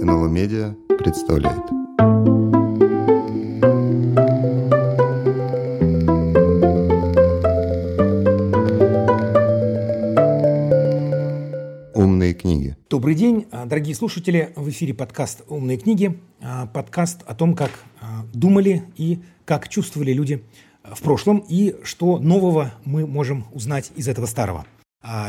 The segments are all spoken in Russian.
НЛО Медиа представляет. Умные книги. Добрый день, а, дорогие слушатели. В эфире подкаст «Умные книги». А, подкаст о том, как а, думали и как чувствовали люди в прошлом и что нового мы можем узнать из этого старого.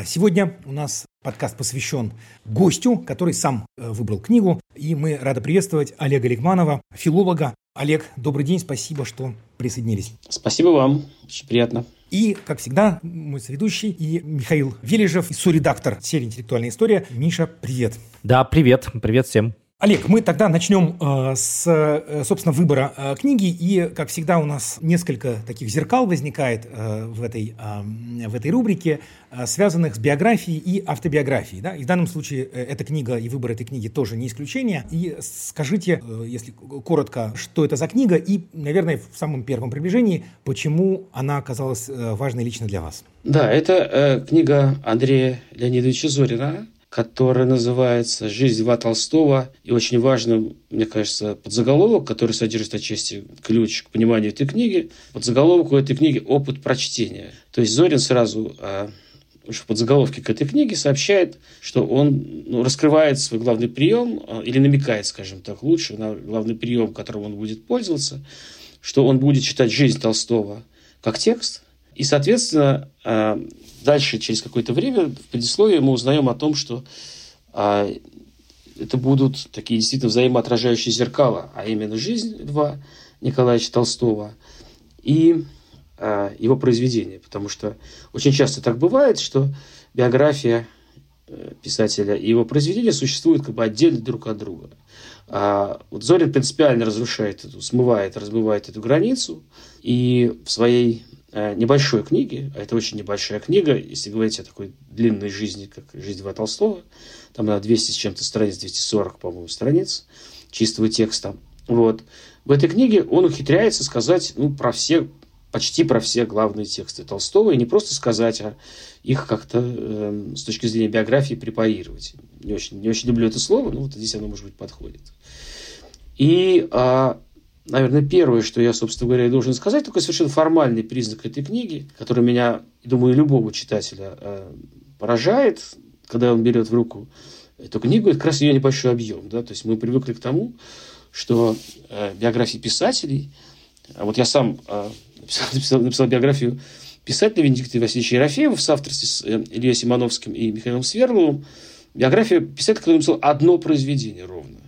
Сегодня у нас подкаст посвящен гостю, который сам э, выбрал книгу. И мы рады приветствовать Олега Легманова, филолога. Олег, добрый день, спасибо, что присоединились. Спасибо вам, очень приятно. И, как всегда, мой соведущий и Михаил Вележев, соредактор серии «Интеллектуальная история». Миша, привет. Да, привет. Привет всем. Олег, мы тогда начнем э, с, э, собственно, выбора э, книги. И, как всегда, у нас несколько таких зеркал возникает в, этой, в этой рубрике, связанных с биографией и автобиографией. Да? И в данном случае эта книга и выбор этой книги тоже не исключение. И скажите, если коротко, что это за книга и, наверное, в самом первом приближении, почему она оказалась важной лично для вас. Да, это книга Андрея Леонидовича Зорина которая называется «Жизнь Льва Толстого». И очень важным, мне кажется, подзаголовок, который содержит отчасти ключ к пониманию этой книги. Подзаголовок у этой книги «Опыт прочтения». То есть Зорин сразу а, в подзаголовке к этой книге сообщает, что он ну, раскрывает свой главный прием, а, или намекает, скажем так, лучше, на главный прием, которым он будет пользоваться, что он будет читать жизнь Толстого как текст, и, соответственно, а, дальше, через какое-то время, в предисловии мы узнаем о том, что а, это будут такие действительно взаимоотражающие зеркала, а именно жизнь Льва Николаевича Толстого и а, его произведения. Потому что очень часто так бывает, что биография э, писателя и его произведения существуют как бы отдельно друг от друга. А вот Зорин принципиально разрушает эту, смывает, разбивает эту границу, и в своей небольшой книги, а это очень небольшая книга, если говорить о такой длинной жизни, как «Жизнь Льва Толстого», там на 200 с чем-то страниц, 240, по-моему, страниц чистого текста. Вот. В этой книге он ухитряется сказать ну, про все, почти про все главные тексты Толстого, и не просто сказать, а их как-то э, с точки зрения биографии препарировать. Не очень, не очень люблю это слово, но вот здесь оно, может быть, подходит. И а, наверное, первое, что я, собственно говоря, должен сказать, такой совершенно формальный признак этой книги, который меня, думаю, любого читателя э, поражает, когда он берет в руку эту книгу, это как раз ее небольшой объем. Да? То есть мы привыкли к тому, что э, биографии писателей, а вот я сам э, написал, написал, написал биографию писателя Венедикта Васильевича Ерофеева в соавторстве с Ильей Симоновским и Михаилом Сверловым, биография писателя, который написал одно произведение ровно.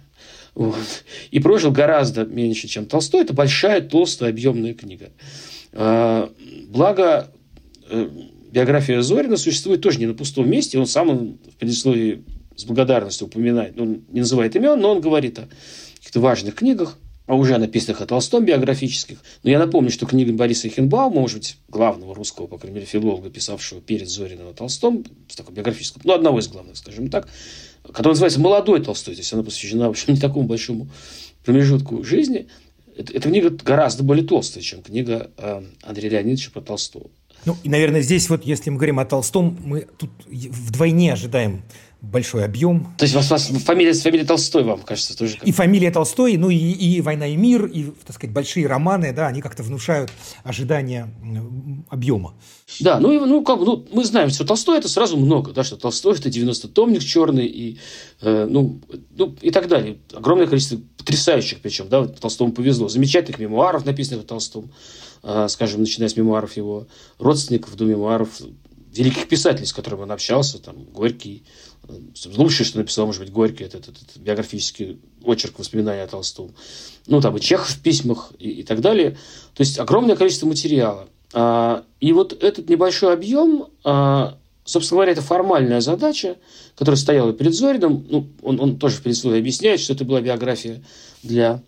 Вот. И прожил гораздо меньше, чем Толстой. Это большая, толстая, объемная книга. А, благо, э, биография Зорина существует тоже не на пустом месте. Он сам в предисловии с благодарностью упоминает, он не называет имен, но он говорит о каких-то важных книгах, а уже написанных о Толстом биографических. Но я напомню, что книга Бориса Хинбаума, может быть, главного русского, по крайней мере, филолога, писавшего перед Зориным о Толстом, такой биографической, ну, одного из главных, скажем так, который называется «Молодой Толстой». То есть она посвящена, в общем, не такому большому промежутку жизни. Эта, эта книга гораздо более толстая, чем книга э, Андрея Леонидовича про Толстого. Ну, и, наверное, здесь вот, если мы говорим о Толстом, мы тут вдвойне ожидаем большой объем. То есть у вас, у вас фамилия, фамилия Толстой, вам кажется, тоже? И фамилия Толстой, ну и, и «Война и мир», и, так сказать, большие романы, да, они как-то внушают ожидания объема. Да, ну, и, ну, как, ну, мы знаем, что Толстой это сразу много, да, что Толстой это 90-томник черный, и, э, ну, ну, и так далее. Огромное количество потрясающих, причем, да, Толстому повезло. Замечательных мемуаров, написанных Толстом, э, скажем, начиная с мемуаров его родственников до мемуаров великих писателей, с которыми он общался, там, Горький, лучшее, что написал, может быть, Горький, это этот, этот биографический очерк воспоминаний о Толстом. Ну, там и Чехов в письмах и, и так далее. То есть огромное количество материала. А, и вот этот небольшой объем, а, собственно говоря, это формальная задача, которая стояла перед Зориным. Ну, он, он тоже в предисловии объясняет, что это была биография для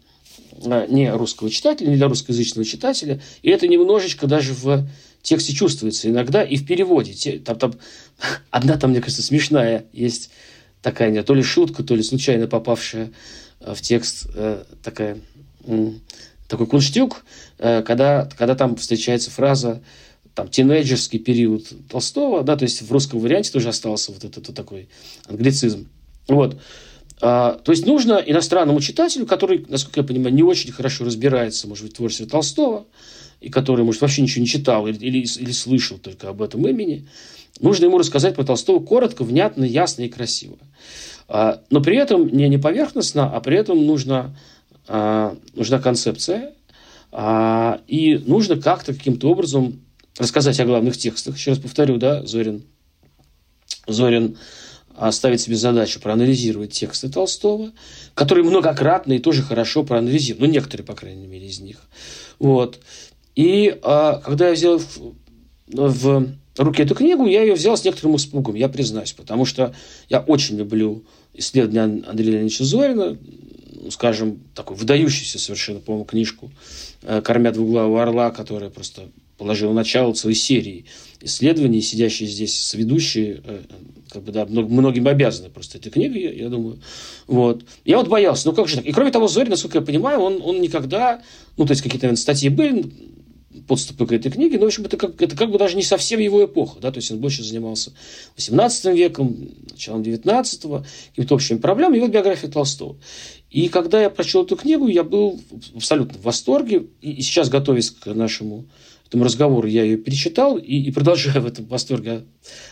а, не русского читателя, не для русскоязычного читателя. И это немножечко даже в тексте чувствуется иногда и в переводе. Там, там, одна там, мне кажется, смешная есть такая, не, то ли шутка, то ли случайно попавшая э, в текст э, такая, такой кунштюк, э, когда, когда там встречается фраза там, тинейджерский период Толстого, да, то есть в русском варианте тоже остался вот этот вот такой англицизм. Вот. А, то есть нужно иностранному читателю, который, насколько я понимаю, не очень хорошо разбирается, может быть, в творчестве Толстого, и который, может, вообще ничего не читал или, или, или слышал только об этом имени, нужно ему рассказать про Толстого коротко, внятно, ясно и красиво. А, но при этом не, не поверхностно, а при этом нужна, а, нужна концепция, а, и нужно как-то каким-то образом рассказать о главных текстах. Еще раз повторю, да, Зорин, Зорин ставит себе задачу проанализировать тексты Толстого, которые многократно и тоже хорошо проанализируют, ну, некоторые, по крайней мере, из них. Вот. И а, когда я взял в, в руки эту книгу, я ее взял с некоторым испугом, я признаюсь, потому что я очень люблю исследования Андрея Леонидовича Зорина, ну, скажем, такую выдающуюся совершенно, по-моему, книжку э, «Кормя двуглавого орла», которая просто положила начало целой серии исследований, сидящие здесь сведущие, э, как бы, да, многим обязаны просто этой книгой, я думаю. Вот. Я вот боялся, ну как же так? И кроме того, Зорин, насколько я понимаю, он, он никогда, ну, то есть какие-то, наверное, статьи были, подступы к этой книге, но, в общем, это как, это как бы даже не совсем его эпоха, да, то есть он больше занимался 18 веком, началом 19-го, какими-то общими проблемами, и вот биография Толстого. И когда я прочел эту книгу, я был абсолютно в восторге, и сейчас, готовясь к нашему этому разговору, я ее перечитал и, и продолжаю в этом восторге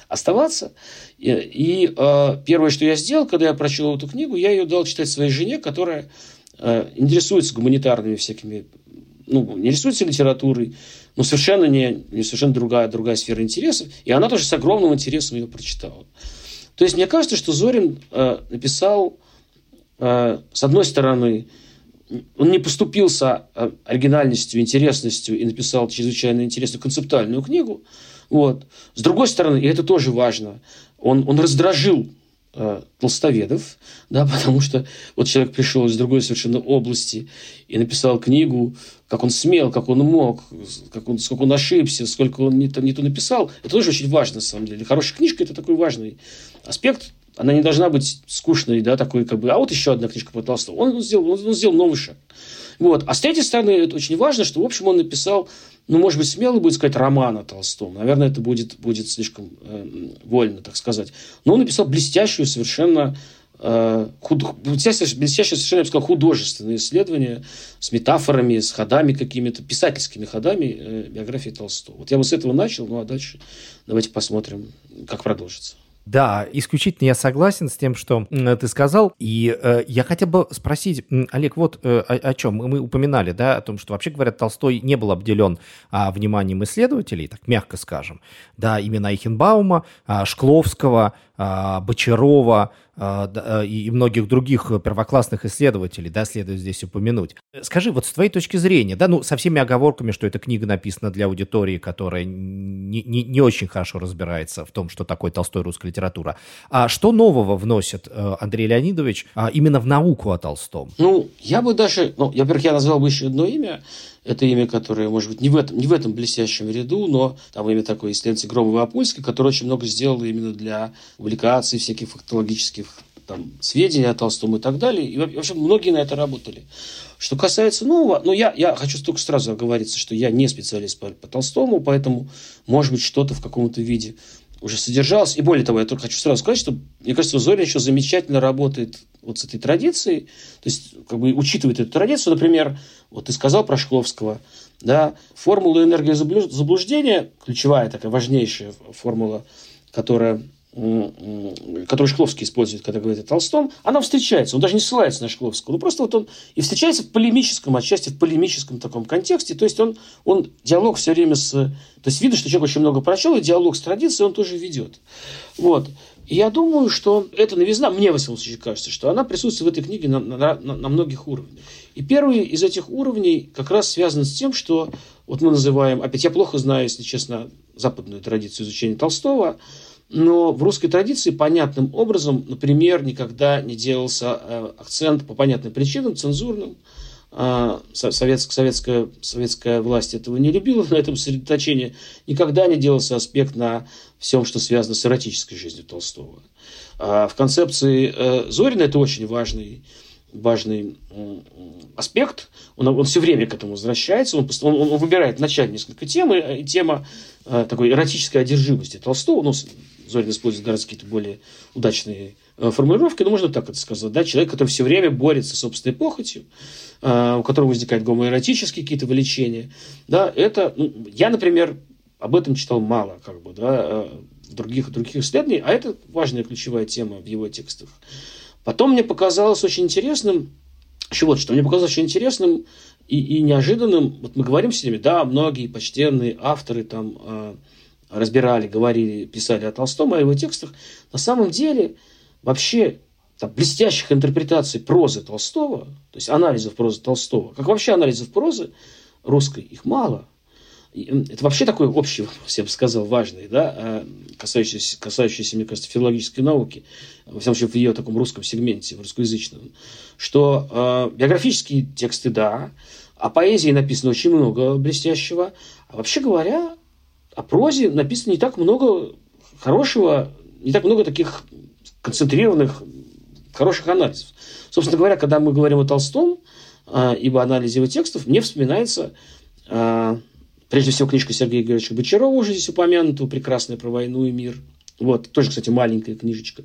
оставаться. И, и э, первое, что я сделал, когда я прочел эту книгу, я ее дал читать своей жене, которая э, интересуется гуманитарными всякими ну, не рисуется литературой, но совершенно не, не совершенно другая, другая сфера интересов, и она тоже с огромным интересом ее прочитала. То есть мне кажется, что Зорин э, написал, э, с одной стороны, он не поступился э, оригинальностью, интересностью и написал чрезвычайно интересную концептуальную книгу. Вот. С другой стороны, и это тоже важно, он, он раздражил э, толстоведов, да, потому что вот человек пришел из другой совершенно области и написал книгу, как он смел, как он мог, как он, сколько он ошибся, сколько он не то, не то написал. Это тоже очень важно, на самом деле. Хорошая книжка – это такой важный аспект. Она не должна быть скучной, да, такой как бы, а вот еще одна книжка по Толстому. Он сделал, он, он сделал новый шаг. Вот. А с третьей стороны, это очень важно, что, в общем, он написал ну, может быть, смело будет сказать роман о Толстом. Наверное, это будет, будет слишком э, вольно, так сказать. Но он написал блестящую совершенно э, блестящее совершенно, я бы сказал, художественное исследование с метафорами, с ходами какими-то, писательскими ходами э, биографии Толстого. Вот я бы с этого начал, ну а дальше давайте посмотрим, как продолжится. Да, исключительно я согласен с тем, что ты сказал. И э, я хотел бы спросить, Олег, вот э, о, о чем мы упоминали, да, о том, что вообще говоря, Толстой не был обделен а, вниманием исследователей, так мягко скажем, да, именно Эйхенбаума, а, Шкловского, Бочарова, а, э, и многих других первоклассных исследователей, да, следует здесь упомянуть. Скажи, вот с твоей точки зрения, да, ну, со всеми оговорками, что эта книга написана для аудитории, которая не, не, не очень хорошо разбирается в том, что такое Толстой русская литература, а что нового вносит э, Андрей Леонидович а, именно в науку о Толстом? Ну, я бы даже, ну, во-первых, я назвал бы еще одно имя, это имя, которое, может быть, не в этом, не в этом блестящем ряду, но там имя такое исследователь Громова Апольский, который очень много сделал именно для публикаций всяких фактологических там, сведений о Толстом и так далее. И, в общем, многие на это работали. Что касается нового, ну, я, я хочу только сразу оговориться, что я не специалист по, по Толстому, поэтому, может быть, что-то в каком-то виде уже содержалось. И более того, я только хочу сразу сказать, что, мне кажется, Зорин еще замечательно работает вот с этой традицией, то есть как бы учитывает эту традицию, например, вот ты сказал про Шкловского, да, формула энергии заблуждения, ключевая такая важнейшая формула, которая которую Шкловский использует, когда говорит о Толстом, она встречается. Он даже не ссылается на Шкловского. Ну, просто вот он и встречается в полемическом, отчасти в полемическом таком контексте. То есть, он, он диалог все время с... То есть, видно, что человек очень много прочел, и диалог с традицией он тоже ведет. Вот. Я думаю, что эта новизна, мне, во всяком случае, кажется, что она присутствует в этой книге на, на, на многих уровнях. И первый из этих уровней как раз связан с тем, что вот мы называем, опять я плохо знаю, если честно, западную традицию изучения Толстого, но в русской традиции понятным образом, например, никогда не делался э, акцент по понятным причинам, цензурным. А, советская, советская, советская власть этого не любила, на этом сосредоточении никогда не делался аспект на всем, что связано с эротической жизнью Толстого. А в концепции э, Зорина это очень важный важный аспект. Он, он все время к этому возвращается. Он, он, он выбирает начать несколько тем. И тема э, такой эротической одержимости Толстого. Ну, Зорин использует гораздо какие-то более удачные э, формулировки, но можно так это сказать, да, человек, который все время борется с собственной похотью, э, у которого возникают гомоэротические какие-то влечения, да, это, ну, я, например, об этом читал мало, как бы, да, э, других, других исследований, а это важная ключевая тема в его текстах. Потом мне показалось очень интересным, еще вот что, мне показалось очень интересным и, и неожиданным, вот мы говорим с ними, да, многие почтенные авторы там разбирали, говорили, писали о Толстом, о его текстах, на самом деле вообще там, блестящих интерпретаций прозы Толстого, то есть анализов прозы Толстого, как вообще анализов прозы русской, их мало. Это вообще такой общий вопрос, я бы сказал, важный, да, а, касающийся, касающийся, мне кажется, филологической науки, во всяком случае, в ее таком русском сегменте, в русскоязычном, что э, биографические тексты, да, о поэзии написано очень много блестящего, а вообще говоря, о прозе написано не так много хорошего, не так много таких концентрированных, хороших анализов. Собственно говоря, когда мы говорим о Толстом, э, ибо анализе его текстов, мне вспоминается э, Прежде всего, книжка Сергея Георгиевича Бочарова уже здесь упомянута, прекрасная про войну и мир. Вот, тоже, кстати, маленькая книжечка.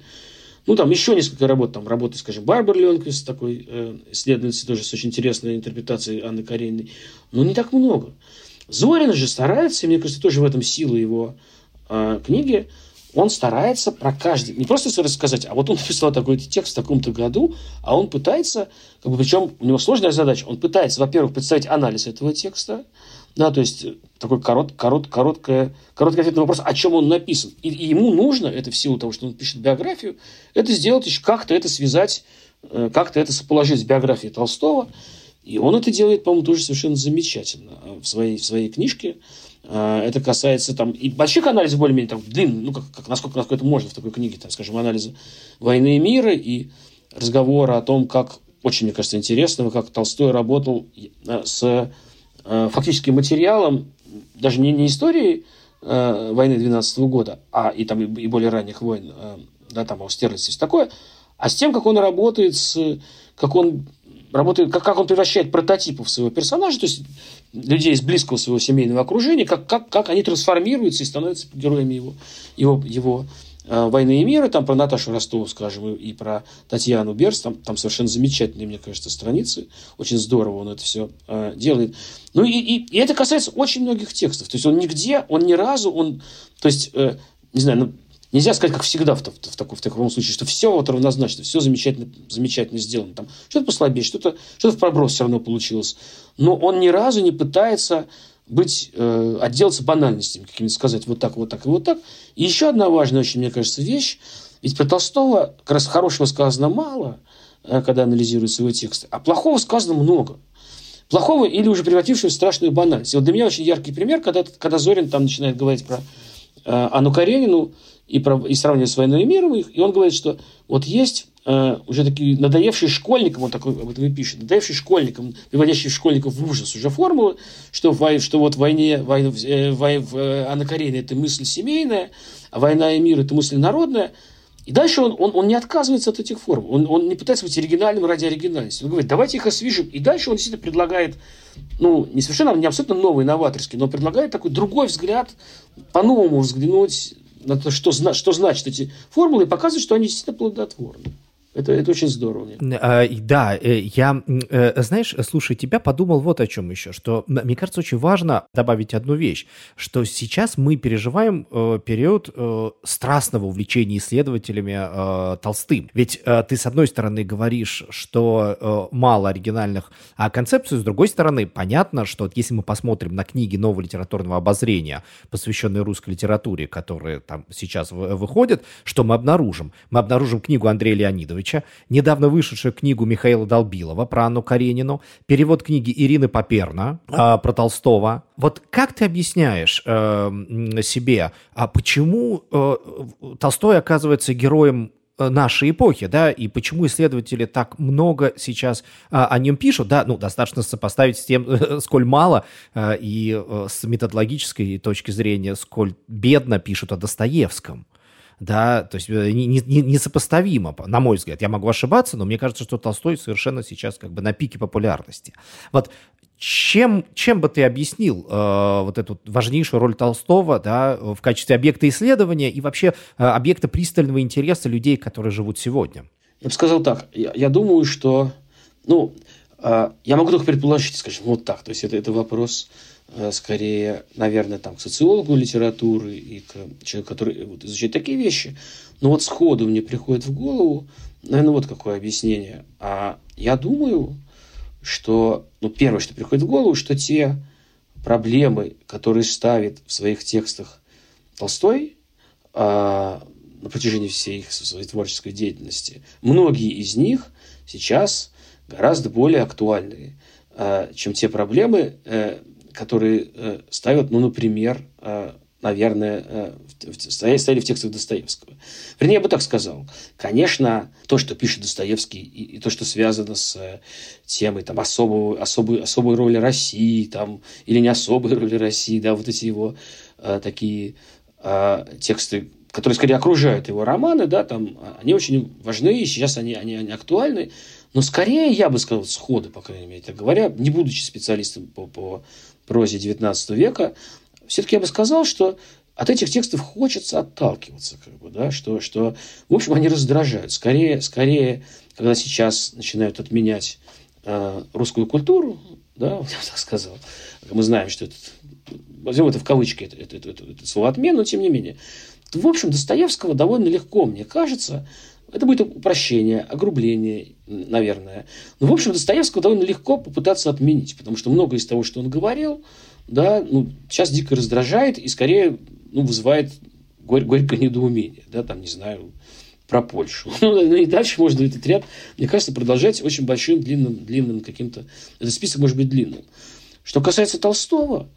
Ну, там еще несколько работ, там работы, скажем, Барбары Ленквист, такой э, исследовательницы, тоже с очень интересной интерпретацией Анны Карениной. Но не так много. Зорин же старается, и мне кажется, тоже в этом сила его э, книги, он старается про каждый, не просто рассказать, а вот он написал такой текст в таком-то году, а он пытается, как бы, причем у него сложная задача, он пытается, во-первых, представить анализ этого текста, да, то есть такой корот, корот, короткое, короткий ответ на вопрос, о чем он написан. И, и ему нужно, это в силу того, что он пишет биографию, это сделать еще как-то это связать, э, как-то это положить с биографией Толстого. И он это делает, по-моему, тоже совершенно замечательно э, в своей, в своей книжке. Э, это касается там и больших анализов более-менее там длинных, ну, как, как, насколько, насколько это можно в такой книге, там, скажем, анализа войны и мира и разговора о том, как, очень, мне кажется, интересного, как Толстой работал с Э, фактически материалом даже не, не истории войны 12 года, а и там и, и более ранних войн, да, там Аустерлиц и такое, а с тем, как он работает с, как он работает, как, как он превращает прототипов своего персонажа, то есть людей из близкого своего семейного окружения, как, как, как они трансформируются и становятся героями его, его, его Э, «Войны и мира», там про Наташу Ростову, скажем, и про Татьяну Берс, там, там совершенно замечательные, мне кажется, страницы, очень здорово он это все э, делает. Ну и, и, и это касается очень многих текстов, то есть он нигде, он ни разу, он, то есть, э, не знаю, ну, Нельзя сказать, как всегда в, в, в, таком, в таком случае, что все вот равнозначно, все замечательно, замечательно сделано. Там что-то послабее, что-то что в проброс все равно получилось. Но он ни разу не пытается быть, э, отделаться банальностями, какими-то сказать вот так, вот так и вот так. И еще одна важная очень, мне кажется, вещь. Ведь про Толстого как раз хорошего сказано мало, э, когда анализируются его тексты, а плохого сказано много. Плохого или уже превратившего в страшную банальность. И вот для меня очень яркий пример, когда, когда Зорин там начинает говорить про э, Анну Каренину и, и сравнивать с «Войной и миром», и он говорит, что вот есть э, уже такие надоевшие школьникам, он такой об этом и пишет, надоевшие школьникам, приводящие школьников в ужас уже формулы, что, в, что вот в войне, война, э, в, в, э, Каренина это мысль семейная, а война и мир это мысль народная. И дальше он, он, он не отказывается от этих формул. Он, он не пытается быть оригинальным ради оригинальности. Он говорит, давайте их освежим. И дальше он действительно предлагает, ну, не совершенно, не абсолютно новый, новаторский, но предлагает такой другой взгляд, по-новому взглянуть что, что значат эти формулы, и показывает, что они действительно плодотворны. Это, это очень здорово. А, да, э, я, э, знаешь, слушай тебя, подумал вот о чем еще, что мне кажется очень важно добавить одну вещь, что сейчас мы переживаем э, период страстного увлечения исследователями Толстым. Ведь ты, с одной стороны, говоришь, что мало оригинальных а концепций, с другой стороны, понятно, что если мы посмотрим на книги нового литературного обозрения, посвященные русской литературе, которые там сейчас выходят, что мы обнаружим? Мы обнаружим книгу Андрея Леонидовича, Ивановича, недавно вышедшую книгу Михаила Долбилова про Анну Каренину, перевод книги Ирины Поперна э, про Толстого. Вот как ты объясняешь э, себе, а почему э, Толстой оказывается героем э, нашей эпохи, да, и почему исследователи так много сейчас а, о нем пишут, да, ну, достаточно сопоставить с тем, сколь мало а, и а, с методологической точки зрения, сколь бедно пишут о Достоевском да, то есть э, не, не, несопоставимо, на мой взгляд. Я могу ошибаться, но мне кажется, что Толстой совершенно сейчас как бы на пике популярности. Вот чем, чем бы ты объяснил э, вот эту важнейшую роль Толстого да, в качестве объекта исследования и вообще э, объекта пристального интереса людей, которые живут сегодня? Я бы сказал так. Я, я думаю, что... Ну, э, я могу только предположить, скажем, вот так. То есть, это, это вопрос скорее, наверное, там, к социологу литературы и к человеку, который вот, изучает такие вещи. Но вот сходу мне приходит в голову, наверное, вот какое объяснение. А я думаю, что, ну, первое, что приходит в голову, что те проблемы, которые ставит в своих текстах Толстой э, на протяжении всей их своей творческой деятельности, многие из них сейчас гораздо более актуальны, э, чем те проблемы, э, которые э, ставят, ну, например, э, наверное, э, стояли в текстах Достоевского. Вернее, я бы так сказал. Конечно, то, что пишет Достоевский, и, и то, что связано с э, темой там, особой, особой, особой роли России, там, или не особой роли России, да, вот эти его э, такие э, тексты, которые скорее окружают его романы, да, там, они очень важны, и сейчас они, они, они актуальны. Но скорее, я бы сказал, сходу, по крайней мере, так говоря, не будучи специалистом по, по прозе XIX века, все-таки я бы сказал, что от этих текстов хочется отталкиваться, как бы, да, что, что, в общем, они раздражают. Скорее, скорее когда сейчас начинают отменять э, русскую культуру, да, вот я так сказал, мы знаем, что это, возьмем это в кавычки, это, это, это, это, слово отмен, но тем не менее, в общем, Достоевского довольно легко, мне кажется, это будет упрощение, огрубление, наверное. Но, в общем, Достоевского довольно легко попытаться отменить, потому что многое из того, что он говорил, да, ну, сейчас дико раздражает и скорее ну, вызывает горь, горькое недоумение, да, там, не знаю, про Польшу. Ну, и дальше можно этот ряд, мне кажется, продолжать очень большим, длинным, длинным каким-то... Этот список может быть длинным. Что касается Толстого,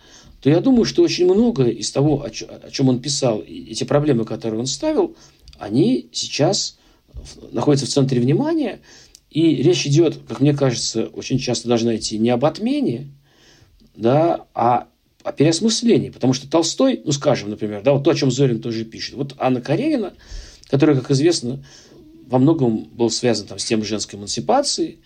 то я думаю, что очень многое из того, о чем он писал, эти проблемы, которые он ставил, они сейчас находятся в центре внимания, и речь идет, как мне кажется, очень часто должна идти не об отмене, да, а о переосмыслении. Потому что Толстой, ну, скажем, например, да, вот то, о чем Зорин тоже пишет. Вот Анна Каренина, которая, как известно, во многом был связан там, с темой женской эмансипации.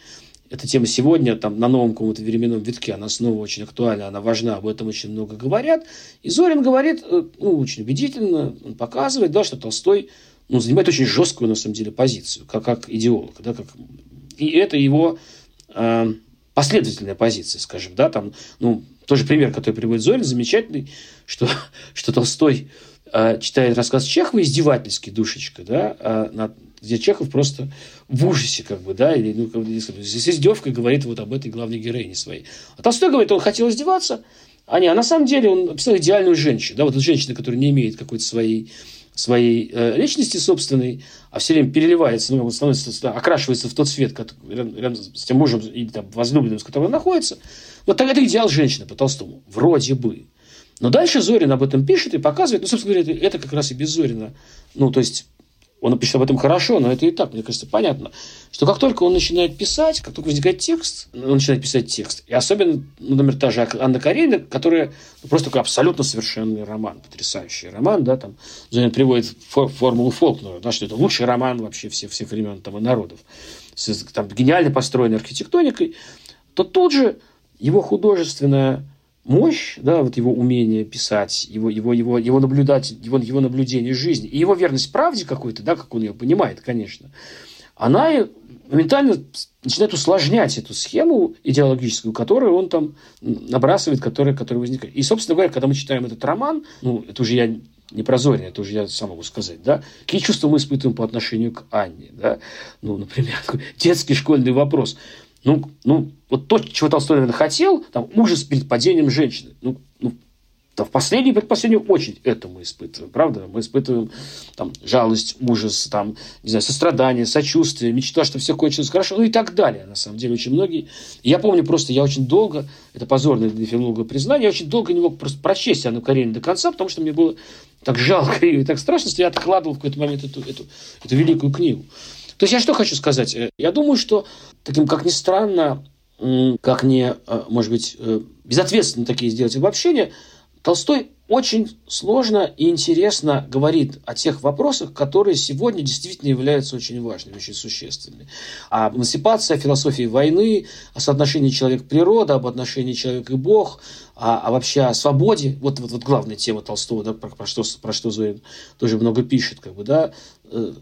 Эта тема сегодня там, на новом каком-то временном витке, она снова очень актуальна, она важна, об этом очень много говорят. И Зорин говорит, э, ну, очень убедительно, он показывает, да, что Толстой ну, занимает очень жесткую, на самом деле, позицию, как, как идеолог. Да, как... И это его э, последовательная позиция, скажем, да, там, ну, тоже пример, который приводит Зорин, замечательный, что, что Толстой э, читает рассказ Чехова издевательский, душечка, да, э, над, где Чехов просто в ужасе, как бы, да, или, ну, с издевкой говорит вот об этой главной героине своей. А Толстой говорит, он хотел издеваться, а не, а на самом деле он описал идеальную женщину, да, вот женщина, которая не имеет какой-то своей своей э, личности собственной, а все время переливается, ну, становится, окрашивается в тот свет, который, рядом, с тем мужем или там, возлюбленным, с которым он находится. Вот тогда это идеал женщины по Толстому. Вроде бы. Но дальше Зорин об этом пишет и показывает, ну, собственно говоря, это, это как раз и без Зорина. Ну, то есть, он пишет об этом хорошо, но это и так, мне кажется, понятно, что как только он начинает писать, как только возникает текст, он начинает писать текст. И особенно, ну, например, та же Анна Каренина, которая просто такой абсолютно совершенный роман, потрясающий роман, да, там, Зорин приводит фор формулу Фолкнера, да, что это лучший роман вообще всех, всех времен там, и народов, там, гениально построенной архитектоникой, то тут же его художественная мощь, да, вот его умение писать, его, его, его, его наблюдать, его, его наблюдение жизни, и его верность правде какой-то, да, как он ее понимает, конечно, она моментально начинает усложнять эту схему идеологическую, которую он там набрасывает, которая, которая возникает. И, собственно говоря, когда мы читаем этот роман, ну, это уже я не прозорен, это уже я сам могу сказать, да, какие чувства мы испытываем по отношению к Анне, да, ну, например, детский школьный вопрос – ну, ну, вот то, чего Толстой, наверное, хотел, там, ужас перед падением женщины. Ну, ну да в последнюю предпоследнюю очередь это мы испытываем, правда? Мы испытываем там, жалость, ужас, там, не знаю, сострадание, сочувствие, мечта, что все кончилось хорошо, ну и так далее. На самом деле, очень многие. Я помню просто, я очень долго, это позорное для филолога признание, я очень долго не мог просто прочесть Анну Каренину до конца, потому что мне было так жалко и так страшно, что я откладывал в какой-то момент эту, эту, эту великую книгу. То есть я что хочу сказать? Э, я думаю, что таким, как ни странно, как не, э, может быть, э, безответственно такие сделать обобщения, Толстой очень сложно и интересно говорит о тех вопросах, которые сегодня действительно являются очень важными, очень существенными. Об эмансипации, о философии войны, о соотношении человек-природа, об отношении человек и Бог, а, а вообще о свободе. Вот, вот, вот главная тема Толстого, да, про, про, что, про что Зорин тоже много пишет, как бы, да, э,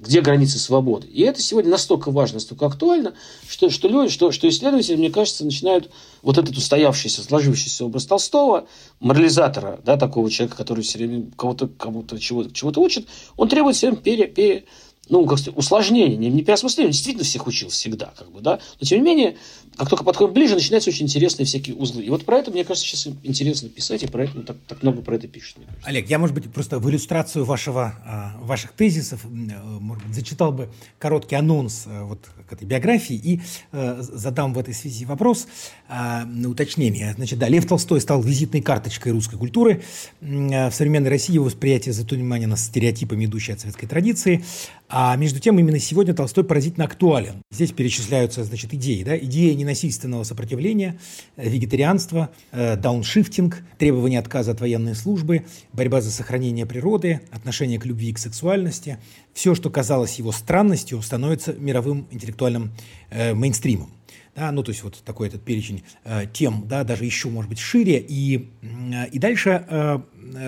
где границы свободы. И это сегодня настолько важно, настолько актуально, что, что люди, что, что исследователи, мне кажется, начинают вот этот устоявшийся, сложившийся образ Толстого, морализатора, да, такого человека, который все время кого-то кому-то чего-то чего учит, он требует всем пере, пере, ну, как сказать, усложнения, не, не переосмысления. Действительно всех учил всегда, как бы, да. Но, тем не менее, как только подходим ближе, начинаются очень интересные всякие узлы. И вот про это, мне кажется, сейчас интересно писать, и про это, ну, так, так много про это пишут. Олег, я, может быть, просто в иллюстрацию вашего, а, ваших тезисов, может быть, зачитал бы короткий анонс а, вот к этой биографии и а, задам в этой связи вопрос на уточнение. Значит, да, Лев Толстой стал визитной карточкой русской культуры. В современной России его восприятие затуманено стереотипами, идущей от советской традиции. А между тем, именно сегодня Толстой поразительно актуален. Здесь перечисляются, значит, идеи, да, идея ненасильственного сопротивления, э, вегетарианство, э, дауншифтинг, требование отказа от военной службы, борьба за сохранение природы, отношение к любви и к сексуальности. Все, что казалось его странностью, становится мировым интеллектуальным э, мейнстримом. Да, ну, то есть вот такой этот перечень э, тем, да, даже еще, может быть, шире. И, э, и дальше э,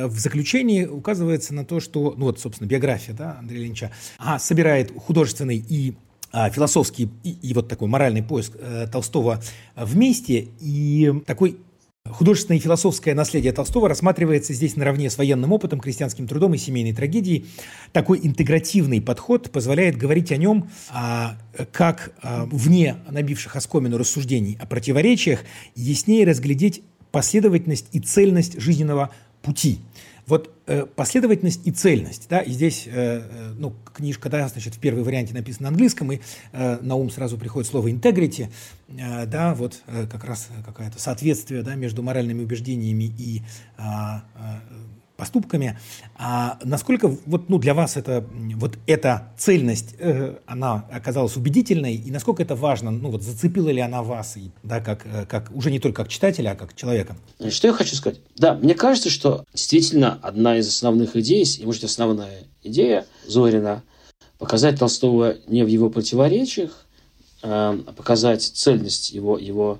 в заключении указывается на то, что, ну вот, собственно, биография да, Андрея Ильича а, собирает художественный и философский и, и вот такой моральный поиск э, Толстого вместе. И такой Художественное и философское наследие Толстого рассматривается здесь наравне с военным опытом, крестьянским трудом и семейной трагедией. Такой интегративный подход позволяет говорить о нем а, как а, вне набивших оскомину рассуждений о противоречиях, яснее разглядеть последовательность и цельность жизненного пути. Вот э, последовательность и цельность, да, и здесь, э, э, ну, книжка, да, значит, в первой варианте написана на английском, и э, на ум сразу приходит слово integrity, э, да, вот э, как раз какое-то соответствие, да, между моральными убеждениями и э, э, поступками. А насколько вот, ну, для вас это, вот эта цельность, э, она оказалась убедительной, и насколько это важно, ну, вот зацепила ли она вас, и, да, как, э, как, уже не только как читателя, а как человека? Что я хочу сказать? Да, мне кажется, что действительно одна из основных идей, и, может, основная идея Зорина, показать Толстого не в его противоречиях, а показать цельность его, его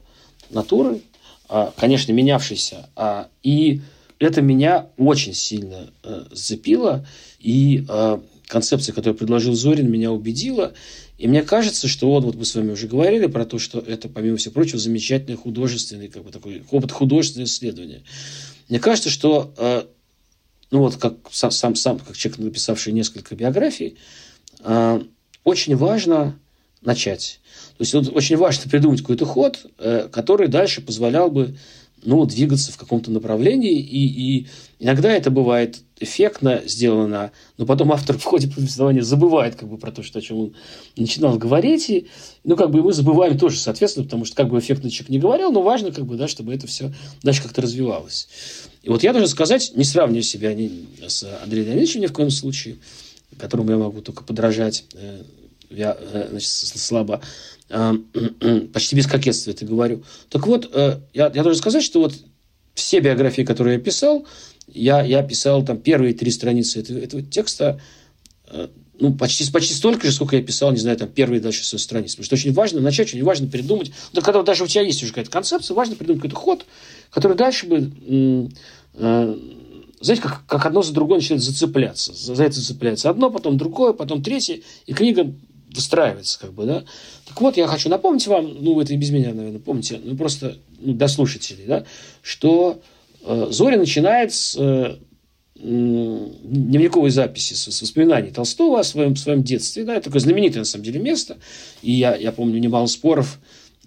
натуры, а, конечно, менявшейся, а, и это меня очень сильно э, зацепило, и э, концепция, которую предложил Зорин, меня убедила. И мне кажется, что вот, вот мы с вами уже говорили про то, что это, помимо всего прочего, замечательный художественный, как бы такой опыт художественного исследования. Мне кажется, что, э, ну вот как сам, сам, сам, как человек, написавший несколько биографий, э, очень важно начать. То есть вот, очень важно придумать какой-то ход, э, который дальше позволял бы ну, двигаться в каком-то направлении, и, и иногда это бывает эффектно сделано, но потом автор в ходе повествования забывает как бы про то, что, о чем он начинал говорить, и, ну, как бы мы забываем тоже, соответственно, потому что как бы эффектно человек не говорил, но важно, как бы, да, чтобы это все дальше как-то развивалось. И вот я должен сказать, не сравниваю себя ни с Андреем Леонидовичем ни в коем случае, которому я могу только подражать, э, я, э, значит, слабо, Э, почти без кокетства это говорю. Так вот, э, я, я должен сказать, что вот все биографии, которые я писал, я, я писал там первые три страницы этого, этого текста, э, ну, почти, почти столько же, сколько я писал, не знаю, там, первые дальше 100 страниц. Потому что очень важно начать, очень важно придумать. Да, когда даже у тебя есть уже какая-то концепция, важно придумать какой-то ход, который дальше бы, знаете, как, как одно за другое начинает зацепляться. За, за это зацепляется одно, потом другое, потом третье, и книга выстраивается, как бы, да. Так вот, я хочу напомнить вам, ну, это и без меня, наверное, помните, ну, просто ну, для слушателей, да, что э, Зоря начинает с э, дневниковой записи, с, воспоминаний Толстого о своем, своем детстве, да, это такое знаменитое, на самом деле, место, и я, я помню немало споров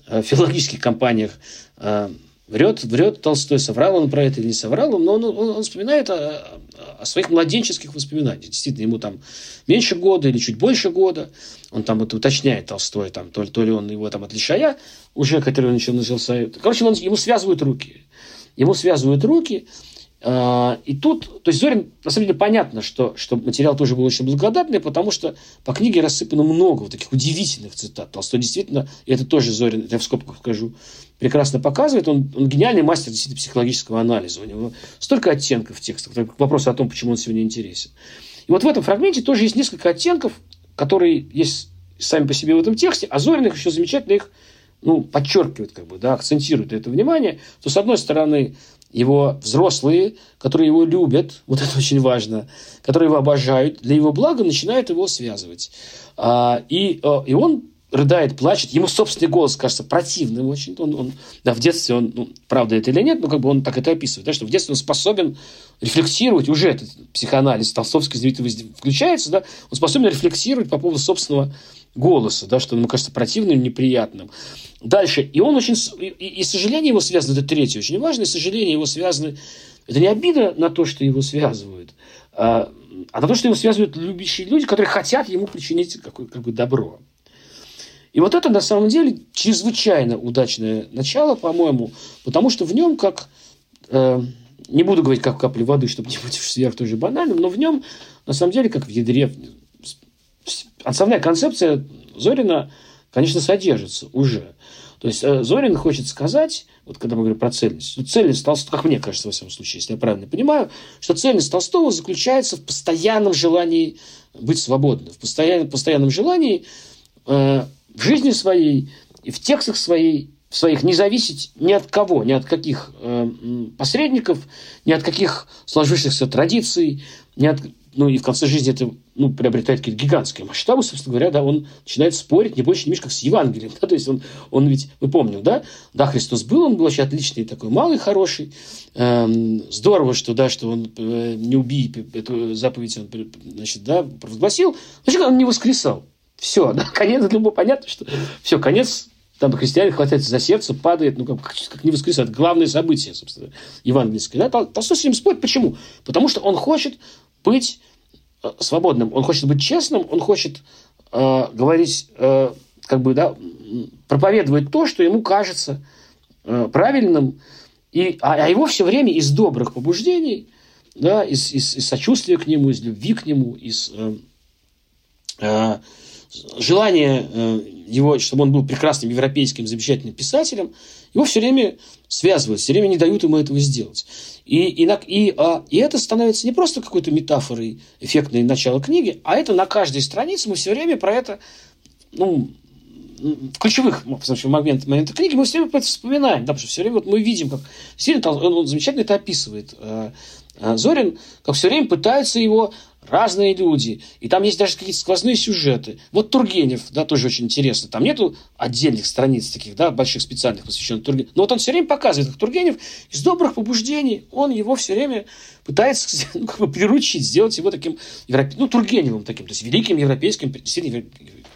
э, в филологических компаниях э, Врет, врет Толстой, соврал он про это или не соврал, но он, он, он вспоминает о своих младенческих воспоминаниях. Действительно, ему там меньше года или чуть больше года. Он там это уточняет Толстой, там, то, то ли он его там от лишая уже, который он еще начался. Короче, он, ему связывают руки. Ему связывают руки, и тут, то есть Зорин, на самом деле, понятно, что, что материал тоже был очень благодатный, потому что по книге рассыпано много вот таких удивительных цитат. Толстой действительно, и это тоже Зорин, это я в скобках скажу, прекрасно показывает. Он, он гениальный мастер действительно психологического анализа. У него столько оттенков в текстах. Вопрос о том, почему он сегодня интересен. И вот в этом фрагменте тоже есть несколько оттенков, которые есть сами по себе в этом тексте, а Зорин их еще замечательно их ну, подчеркивает, как бы, да, акцентирует это внимание, то, с одной стороны, его взрослые, которые его любят, вот это очень важно, которые его обожают, для его блага начинают его связывать. А, и, а, и он рыдает, плачет. Ему собственный голос кажется противным очень. Он, он, да, в детстве он, ну, правда это или нет, но как бы он так это описывает, да, что в детстве он способен рефлексировать, уже этот психоанализ толстовский зритель включается, да, он способен рефлексировать по поводу собственного голоса, да, что ему кажется противным, неприятным. Дальше. И он очень... И, и сожаление его связано, это третье очень важно, и сожаление его связано... Это не обида на то, что его связывают, а, а на то, что его связывают любящие люди, которые хотят ему причинить какое, как бы добро. И вот это на самом деле чрезвычайно удачное начало, по-моему, потому что в нем как... Э, не буду говорить как капли воды, чтобы не быть сверх тоже банальным, но в нем на самом деле как в ядре основная концепция Зорина, конечно, содержится уже. То есть э, Зорин хочет сказать, вот когда мы говорим про цельность, цельность Толстого, как мне кажется, во всяком случае, если я правильно понимаю, что цельность Толстого заключается в постоянном желании быть свободным, в постоянном, постоянном желании э, в жизни своей и в текстах своей, своих не зависеть ни от кого, ни от каких э, посредников, ни от каких сложившихся традиций, ни от ну и в конце жизни это ну, приобретает какие-то гигантские масштабы, собственно говоря, да, он начинает спорить не больше, не меньше, как с Евангелием. Да, то есть он, он ведь, мы помним, да, да, Христос был, он был вообще отличный такой, малый, хороший. Эм, здорово, что, да, что он э, не убий эту заповедь, он, значит, да, провозгласил. Значит, он не воскресал. Все, да, конец, для него понятно, что все, конец там христиане хватается за сердце, падает, ну, как, как не воскресает. Главное событие, собственно, евангельское. Да? Толстой с ним спорит. Почему? Потому что он хочет быть э, свободным, он хочет быть честным, он хочет э, говорить, э, как бы, да, проповедовать то, что ему кажется э, правильным, и, а, а его все время из добрых побуждений, да, из, из, из сочувствия к нему, из любви к нему, из э, э, желания э, его, чтобы он был прекрасным европейским замечательным писателем, его все время связывают, все время не дают ему этого сделать. И, и, и, а, и это становится не просто какой-то метафорой эффектной начала книги, а это на каждой странице мы все время про это, ну, в ключевых в момент, моментах книги мы все время про это вспоминаем, да, потому что все время вот мы видим, как сильно он, он замечательно это описывает. Э, э, Зорин, как все время пытается его разные люди, и там есть даже какие-то сквозные сюжеты. Вот Тургенев, да, тоже очень интересно. Там нету отдельных страниц таких, да, больших специальных, посвященных Тургеневу. Но вот он все время показывает, как Тургенев из добрых побуждений, он его все время пытается ну, как бы приручить, сделать его таким, европе... ну, Тургеневым таким, то есть великим европейским, действительно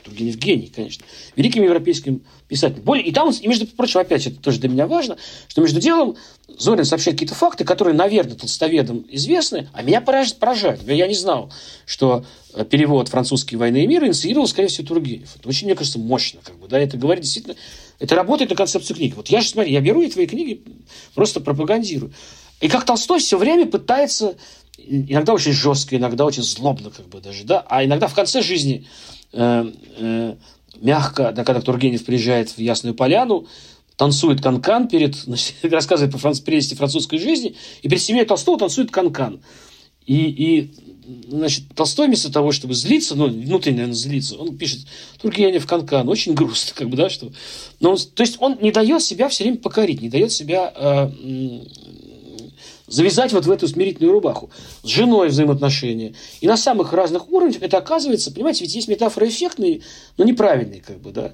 Тургенев гений, конечно, великим европейским писателем. Более, и там, и между прочим, опять это тоже для меня важно, что между делом Зорин сообщает какие-то факты, которые, наверное, толстоведам известны, а меня поражают. Я не знал, что э, перевод «Французской войны и мира» инициировал, скорее всего, Тургенев. Это очень, мне кажется, мощно. Как бы, да, это говорит действительно... Это работает на концепцию книги. Вот я же, смотри, я беру и твои книги просто пропагандирую. И как Толстой все время пытается, иногда очень жестко, иногда очень злобно, как бы даже, да, а иногда в конце жизни мягко, да, когда Тургенев приезжает в Ясную Поляну, танцует канкан перед, значит, рассказывает по франц, прелести французской жизни, и перед семьей Толстого танцует канкан. И, и значит, Толстой вместо того, чтобы злиться, ну, внутренне, наверное, злиться, он пишет Тургенев канкан, очень грустно, как бы, да, что... Но он, то есть он не дает себя все время покорить, не дает себя э, завязать вот в эту смирительную рубаху. С женой взаимоотношения. И на самых разных уровнях это оказывается, понимаете, ведь есть метафоры эффектные, но неправильные, как бы, да.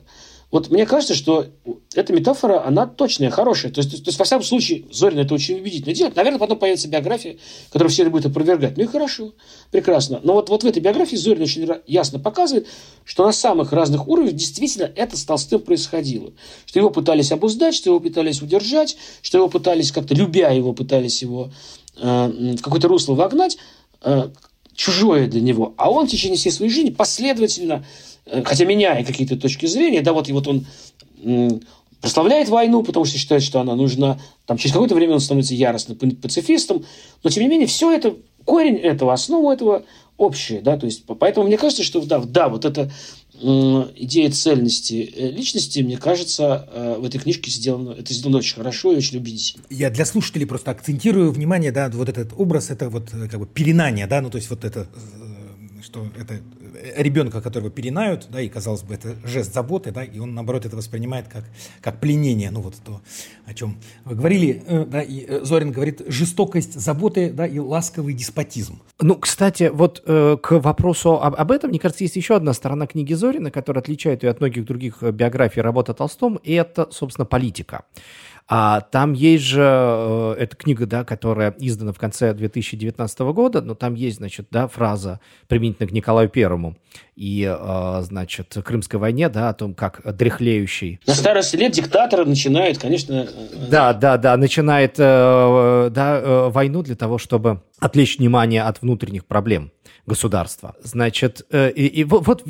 Вот мне кажется, что эта метафора, она точная, хорошая. То есть, то, есть во всяком случае, Зорин это очень убедительно делает. Наверное, потом появится биография, которая все это будет опровергать. Ну и хорошо, прекрасно. Но вот, вот в этой биографии Зорин очень ясно показывает, что на самых разных уровнях действительно это с Толстым происходило. Что его пытались обуздать, что его пытались удержать, что его пытались как-то, любя его, пытались его э, в какое-то русло вогнать, э, чужое для него. А он в течение всей своей жизни последовательно Э, хотя меняя какие-то точки зрения, да, вот и вот он прославляет войну, потому что считает, что она нужна. Там, через какое-то время он становится яростным пацифистом. Но, тем не менее, все это, корень этого, основа этого общее. Да? То есть, поэтому мне кажется, что да, да вот эта идея цельности э, личности, мне кажется, э, в этой книжке сделано, это сделано очень хорошо и очень убедительно. Я для слушателей просто акцентирую внимание, да, вот этот образ, это вот как бы пеленание, да, ну то есть вот это что это ребенка, которого пеленают, да, и, казалось бы, это жест заботы, да, и он, наоборот, это воспринимает как, как пленение, ну, вот то, о чем вы говорили, э, да, и э, Зорин говорит, жестокость заботы, да, и ласковый деспотизм. Ну, кстати, вот э, к вопросу об, об этом, мне кажется, есть еще одна сторона книги Зорина, которая отличает ее от многих других э, биографий работы о Толстом, и это, собственно, политика. А там есть же э, эта книга, да, которая издана в конце 2019 года, но там есть, значит, да, фраза применительно к Николаю Первому и, э, значит, Крымской войне, да, о том, как дряхлеющий... На старости лет диктаторы начинают, конечно... Э, да, да, да, начинает, да, войну для того, чтобы отвлечь внимание от внутренних проблем государства. Значит, э, и, и вот,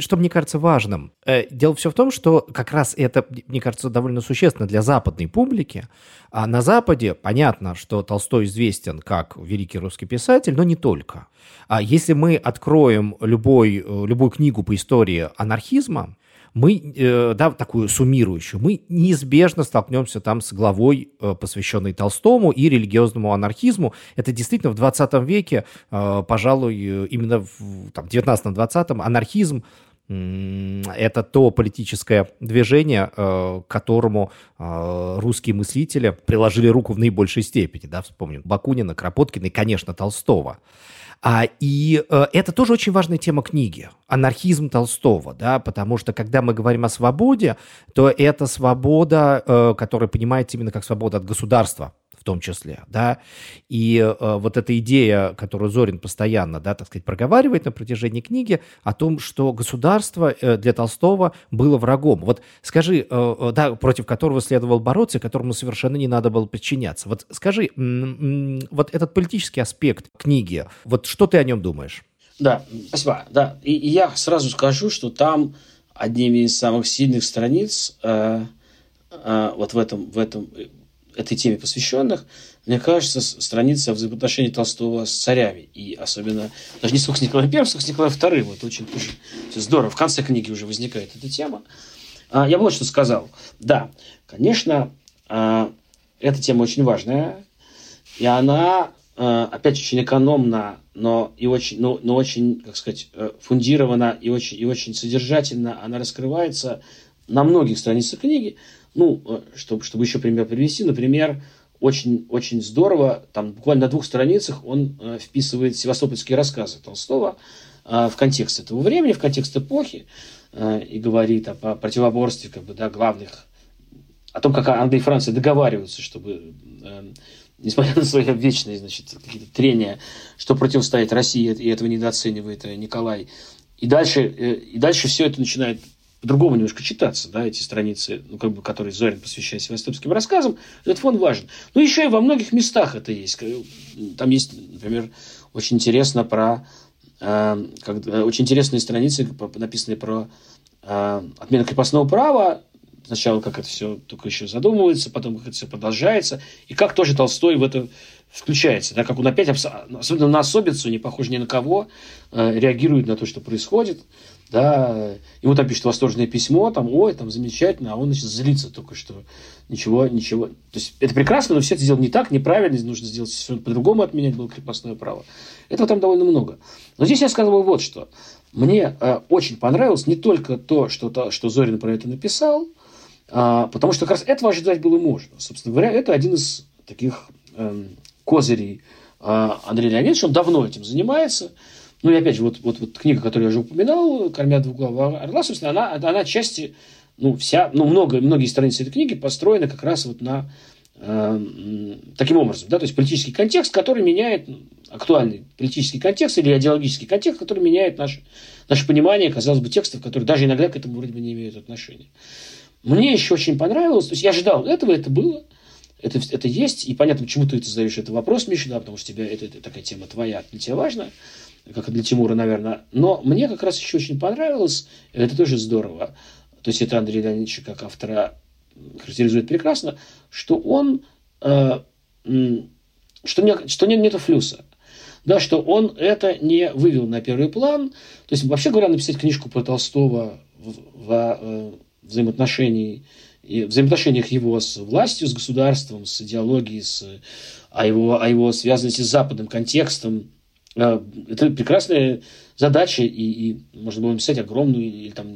что мне кажется важным. Э, дело все в том, что как раз это, мне кажется, довольно существенно для западной публики. А на Западе понятно, что Толстой известен как великий русский писатель, но не только. А если мы откроем любой, э, любую книгу по истории анархизма, мы, э, да, такую суммирующую, мы неизбежно столкнемся там с главой, э, посвященной Толстому и религиозному анархизму. Это действительно в 20 веке, э, пожалуй, именно в там, 19-20 анархизм это то политическое движение, к которому русские мыслители приложили руку в наибольшей степени. Да, вспомним Бакунина, Кропоткина и, конечно, Толстого. А, и э, это тоже очень важная тема книги. Анархизм Толстого, да, потому что когда мы говорим о свободе, то это свобода, э, которая понимается именно как свобода от государства, в том числе, да, и э, вот эта идея, которую Зорин постоянно, да, так сказать, проговаривает на протяжении книги, о том, что государство э, для Толстого было врагом. Вот скажи, э, э да, против которого следовало бороться, которому совершенно не надо было подчиняться. Вот скажи, вот этот политический аспект книги, вот что ты о нем думаешь? Да, спасибо. Да, и, и я сразу скажу, что там одними из самых сильных страниц э, э, вот в этом, в этом этой теме посвященных, мне кажется, страница взаимоотношений Толстого с царями. И особенно, даже не столько с Николаем I, сколько с Николаем II. Вот очень, очень здорово. В конце книги уже возникает эта тема. А, я вот что сказал. Да, конечно, а, эта тема очень важная. И она, а, опять очень экономна, но и очень, но, но очень, как сказать, э, фундирована и очень, и очень содержательно она раскрывается на многих страницах книги. Ну, э, чтобы, чтобы еще пример привести, например, очень, очень здорово, там буквально на двух страницах он э, вписывает севастопольские рассказы Толстого э, в контекст этого времени, в контекст эпохи, э, и говорит о, о противоборстве как бы, да, главных, о том, как Англия и Франция договариваются, чтобы, э, несмотря на свои вечные значит, какие-то трения, что противостоит России, и этого недооценивает э, Николай. И дальше, э, и дальше все это начинает по-другому немножко читаться, да, эти страницы, ну, как бы, которые Зорин посвящает севастопольским рассказам, этот фон важен. Но еще и во многих местах это есть. Там есть, например, очень интересно про э, как, э, очень интересные страницы, написанные про э, отмену крепостного права, сначала как это все только еще задумывается, потом как это все продолжается, и как тоже Толстой в это включается, да, как он опять, особенно на особицу, не похож ни на кого, э, реагирует на то, что происходит, да, ему там пишет восторженное письмо, там, ой, там замечательно, а он, значит, злится только, что ничего, ничего. То есть, это прекрасно, но все это сделано не так, неправильно, нужно сделать все по-другому, отменять было крепостное право. Этого там довольно много. Но здесь я сказал вот что. Мне э, очень понравилось не только то, что, то, что Зорин про это написал, э, потому что как раз этого ожидать было можно. Собственно говоря, это один из таких э, козырей э, Андрея Леонидовича, он давно этим занимается, ну и опять же, вот, вот, вот книга, которую я уже упоминал, «Кормя двуглавого орла», собственно, она, она отчасти, ну, вся, ну, много, многие страницы этой книги построены как раз вот на э, таким образом, да, то есть политический контекст, который меняет актуальный политический контекст или идеологический контекст, который меняет наше, наше понимание, казалось бы, текстов, которые даже иногда к этому вроде бы не имеют отношения. Мне еще очень понравилось, то есть я ожидал этого, это было, это, это есть, и понятно, почему ты это задаешь это вопрос, Миша, да, потому что тебя это, это такая тема твоя, для тебя важная как для Тимура, наверное. Но мне как раз еще очень понравилось, это тоже здорово. То есть это Андрей Леонидович как автора характеризует прекрасно, что он, э, что, не, что нет, нету флюса. Да, что он это не вывел на первый план. То есть, вообще говоря, написать книжку про Толстого в, в, в э, взаимоотношении и взаимоотношениях его с властью, с государством, с идеологией, с, о, его, о его связанности с западным контекстом. Э, это прекрасная задача, и, и можно было написать огромную или там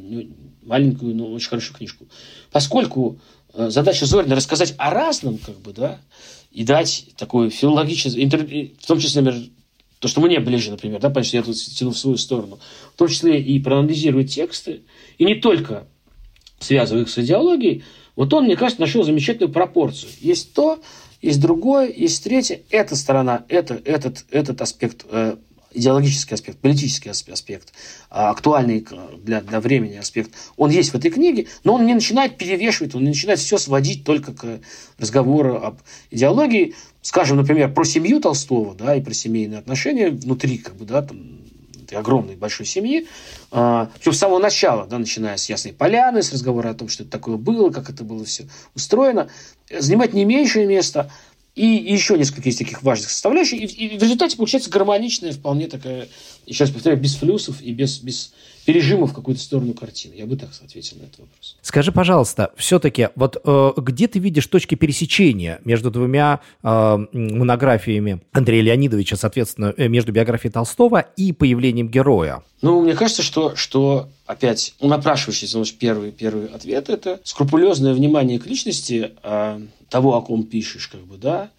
маленькую, но очень хорошую книжку. Поскольку э, задача Зорина рассказать о разном, как бы, да, и дать такой филологический, в том числе, например, то, что мне ближе, например, да, потому что я тут тяну в свою сторону, в том числе и проанализировать тексты, и не только связывая их с идеологией, вот он, мне кажется, нашел замечательную пропорцию. Есть то, есть другое, есть третье. Эта сторона, это, этот, этот аспект, э, идеологический аспект, политический аспект, э, актуальный для, для времени аспект, он есть в этой книге, но он не начинает перевешивать, он не начинает все сводить только к разговору об идеологии. Скажем, например, про семью Толстого, да, и про семейные отношения внутри, как бы, да, там, этой огромной большой семьи. А, Причем с самого начала, да, начиная с Ясной Поляны, с разговора о том, что это такое было, как это было все устроено, занимать не меньшее место. И еще несколько есть таких важных составляющих. И в результате получается гармоничная, вполне такая, еще раз повторяю, без флюсов и без, без пережима в какую-то сторону картины. Я бы так ответил на этот вопрос. Скажи, пожалуйста, все-таки, вот э, где ты видишь точки пересечения между двумя э, монографиями Андрея Леонидовича, соответственно, э, между биографией Толстого и появлением героя? Ну, мне кажется, что, что опять, напрашивающийся наш первый, первый ответ – это скрупулезное внимание к личности э, того, о ком пишешь, как бы, да,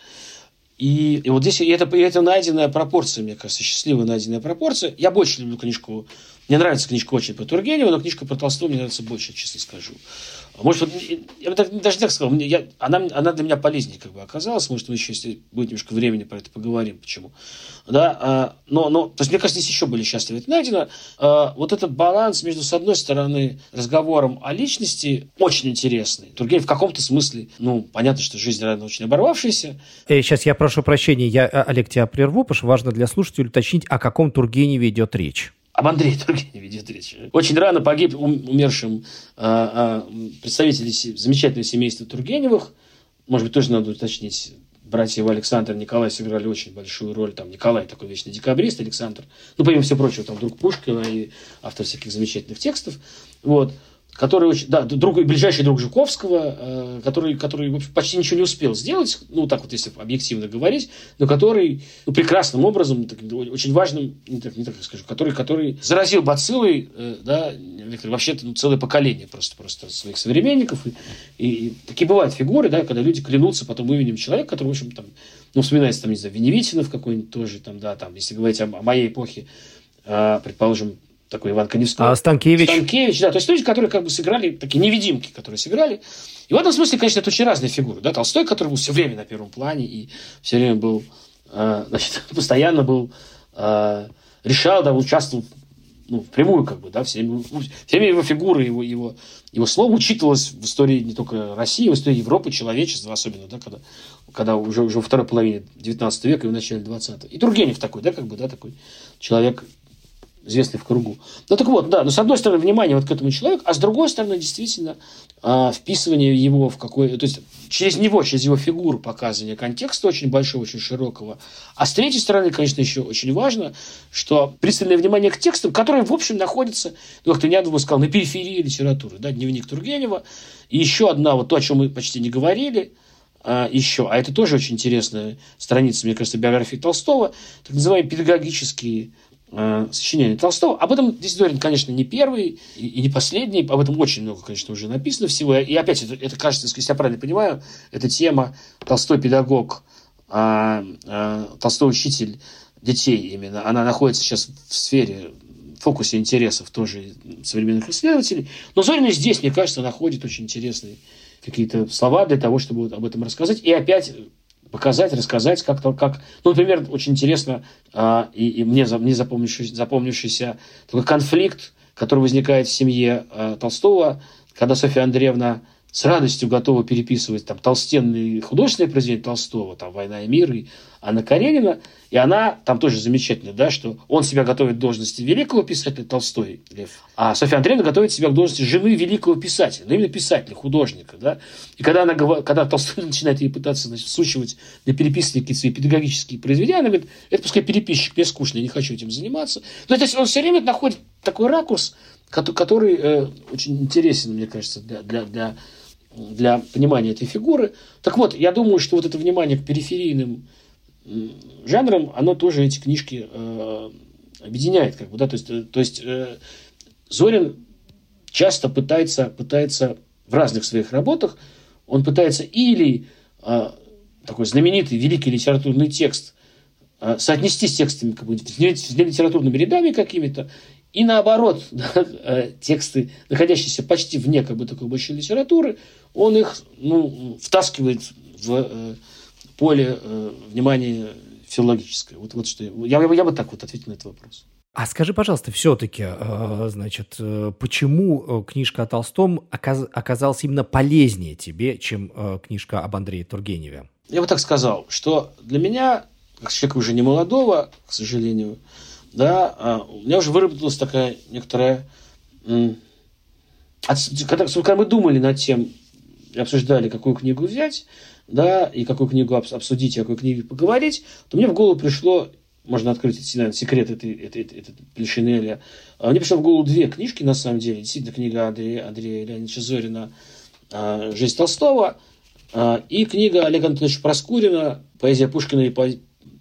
и, и вот здесь и это, и это найденная пропорция, мне кажется, счастливая найденная пропорция. Я больше люблю книжку мне нравится книжка очень про Тургенева, но книжка про Толстого мне нравится больше, честно скажу. Может, вот, я бы даже так сказал, мне, я, она, она для меня полезнее как бы оказалась. Может, мы еще, если будет немножко времени про это поговорим, почему. Да, а, но, но, то есть, мне кажется, здесь еще были счастливы. Это найдено. А, вот этот баланс между, с одной стороны, разговором о личности очень интересный. Тургенев в каком-то смысле, ну, понятно, что жизнь, наверное, очень оборвавшаяся. Э, сейчас я прошу прощения, я, Олег, тебя прерву, потому что важно для слушателей уточнить, о каком Тургеневе идет речь об Андрее Тургеневе идет. Очень рано погиб умершим а, а, представитель замечательного семейства Тургеневых. Может быть, тоже надо уточнить. Братья его Александр и Николай сыграли очень большую роль. Там Николай такой вечный декабрист, Александр. Ну, помимо всего прочего, там друг Пушкина и автор всяких замечательных текстов. Вот который очень, да, друг, ближайший друг Жуковского, э, который, который почти ничего не успел сделать, ну, так вот, если объективно говорить, но который ну, прекрасным образом, так, очень важным, не так, не так скажу, который, который заразил бациллой, э, да, вообще-то ну, целое поколение просто, просто своих современников. И, и, и такие бывают фигуры, да, когда люди клянутся потом именем человека, который, в общем, там, ну, вспоминается, там, не знаю, Веневитинов какой-нибудь тоже, там, да, там, если говорить о, о моей эпохе, э, предположим, такой Иван Коневской. А Станкевич? Станкевич, да. То есть люди, которые как бы сыграли, такие невидимки, которые сыграли. И в этом смысле, конечно, это очень разные фигуры. Да? Толстой, который был все время на первом плане и все время был, э, значит, постоянно был, э, решал, да, участвовал ну, впрямую, как бы, да, всеми, всеми его фигуры, его, его, его слово учитывалось в истории не только России, в истории Европы, человечества особенно, да, когда, когда уже, уже во второй половине 19 века и в начале 20 И Тургенев такой, да, как бы, да, такой человек известный в кругу. Ну так вот, да, но с одной стороны внимание вот к этому человеку, а с другой стороны действительно э, вписывание его в какой, то есть через него, через его фигуру показывание контекста очень большого, очень широкого. А с третьей стороны, конечно, еще очень важно, что пристальное внимание к текстам, которые, в общем, находятся, ну, как ты недавно сказал, на периферии литературы, да, дневник Тургенева. И еще одна, вот то, о чем мы почти не говорили, а, еще, а это тоже очень интересная страница, мне кажется, биографии Толстого, так называемые педагогические э, Толстого. Об этом здесь Дорин, конечно, не первый и, не последний. Об этом очень много, конечно, уже написано всего. И опять, это, это кажется, если я правильно понимаю, эта тема Толстой педагог, э, э, Толстой учитель детей именно. Она находится сейчас в сфере фокусе интересов тоже современных исследователей. Но Зорина здесь, мне кажется, находит очень интересные какие-то слова для того, чтобы об этом рассказать. И опять показать, рассказать как-то, как, ну, например, очень интересно а, и, и мне, мне запомнившийся, запомнившийся такой конфликт, который возникает в семье а, Толстого, когда Софья Андреевна с радостью готова переписывать там толстенные художественные произведения Толстого, там «Война и мир», и Анна Каренина, и она там тоже замечательно, да, что он себя готовит к должности великого писателя Толстой, Лев, а Софья Андреевна готовит себя к должности жены великого писателя, но именно писателя, художника, да. И когда, она, когда Толстой начинает ей пытаться, значит, сучивать для переписки какие-то свои педагогические произведения, она говорит, это пускай переписчик, мне скучно, я не хочу этим заниматься. Но это он все время находит такой ракурс, который э, очень интересен, мне кажется, для, для, для, для понимания этой фигуры. Так вот, я думаю, что вот это внимание к периферийным жанрам, оно тоже эти книжки э, объединяет. Как бы, да? То есть, э, то есть э, Зорин часто пытается, пытается в разных своих работах, он пытается или э, такой знаменитый великий литературный текст э, соотнести с текстами, как бы, с литературными рядами какими-то, и наоборот, да, э, тексты, находящиеся почти вне как бы, такой большой литературы, он их ну, втаскивает в э, поле э, внимания филологическое. Вот, вот что я, я, я бы так вот ответил на этот вопрос. А скажи, пожалуйста, все-таки, значит, почему книжка о Толстом оказалась именно полезнее тебе, чем книжка об Андрее Тургеневе? Я бы так сказал, что для меня, как человека уже не молодого, к сожалению, да, а, у меня уже выработалась такая некоторая... Когда, когда мы думали над тем, обсуждали, какую книгу взять, да, и какую книгу обсудить, о какой книге поговорить, то мне в голову пришло, можно открыть, наверное, секрет этой, этой, этой, этой Плешинеля, а мне пришло в голову две книжки, на самом деле, действительно, книга Андрея, Андрея Леонидовича Зорина «Жизнь Толстого», и книга Олега Анатольевича Проскурина «Поэзия Пушкина и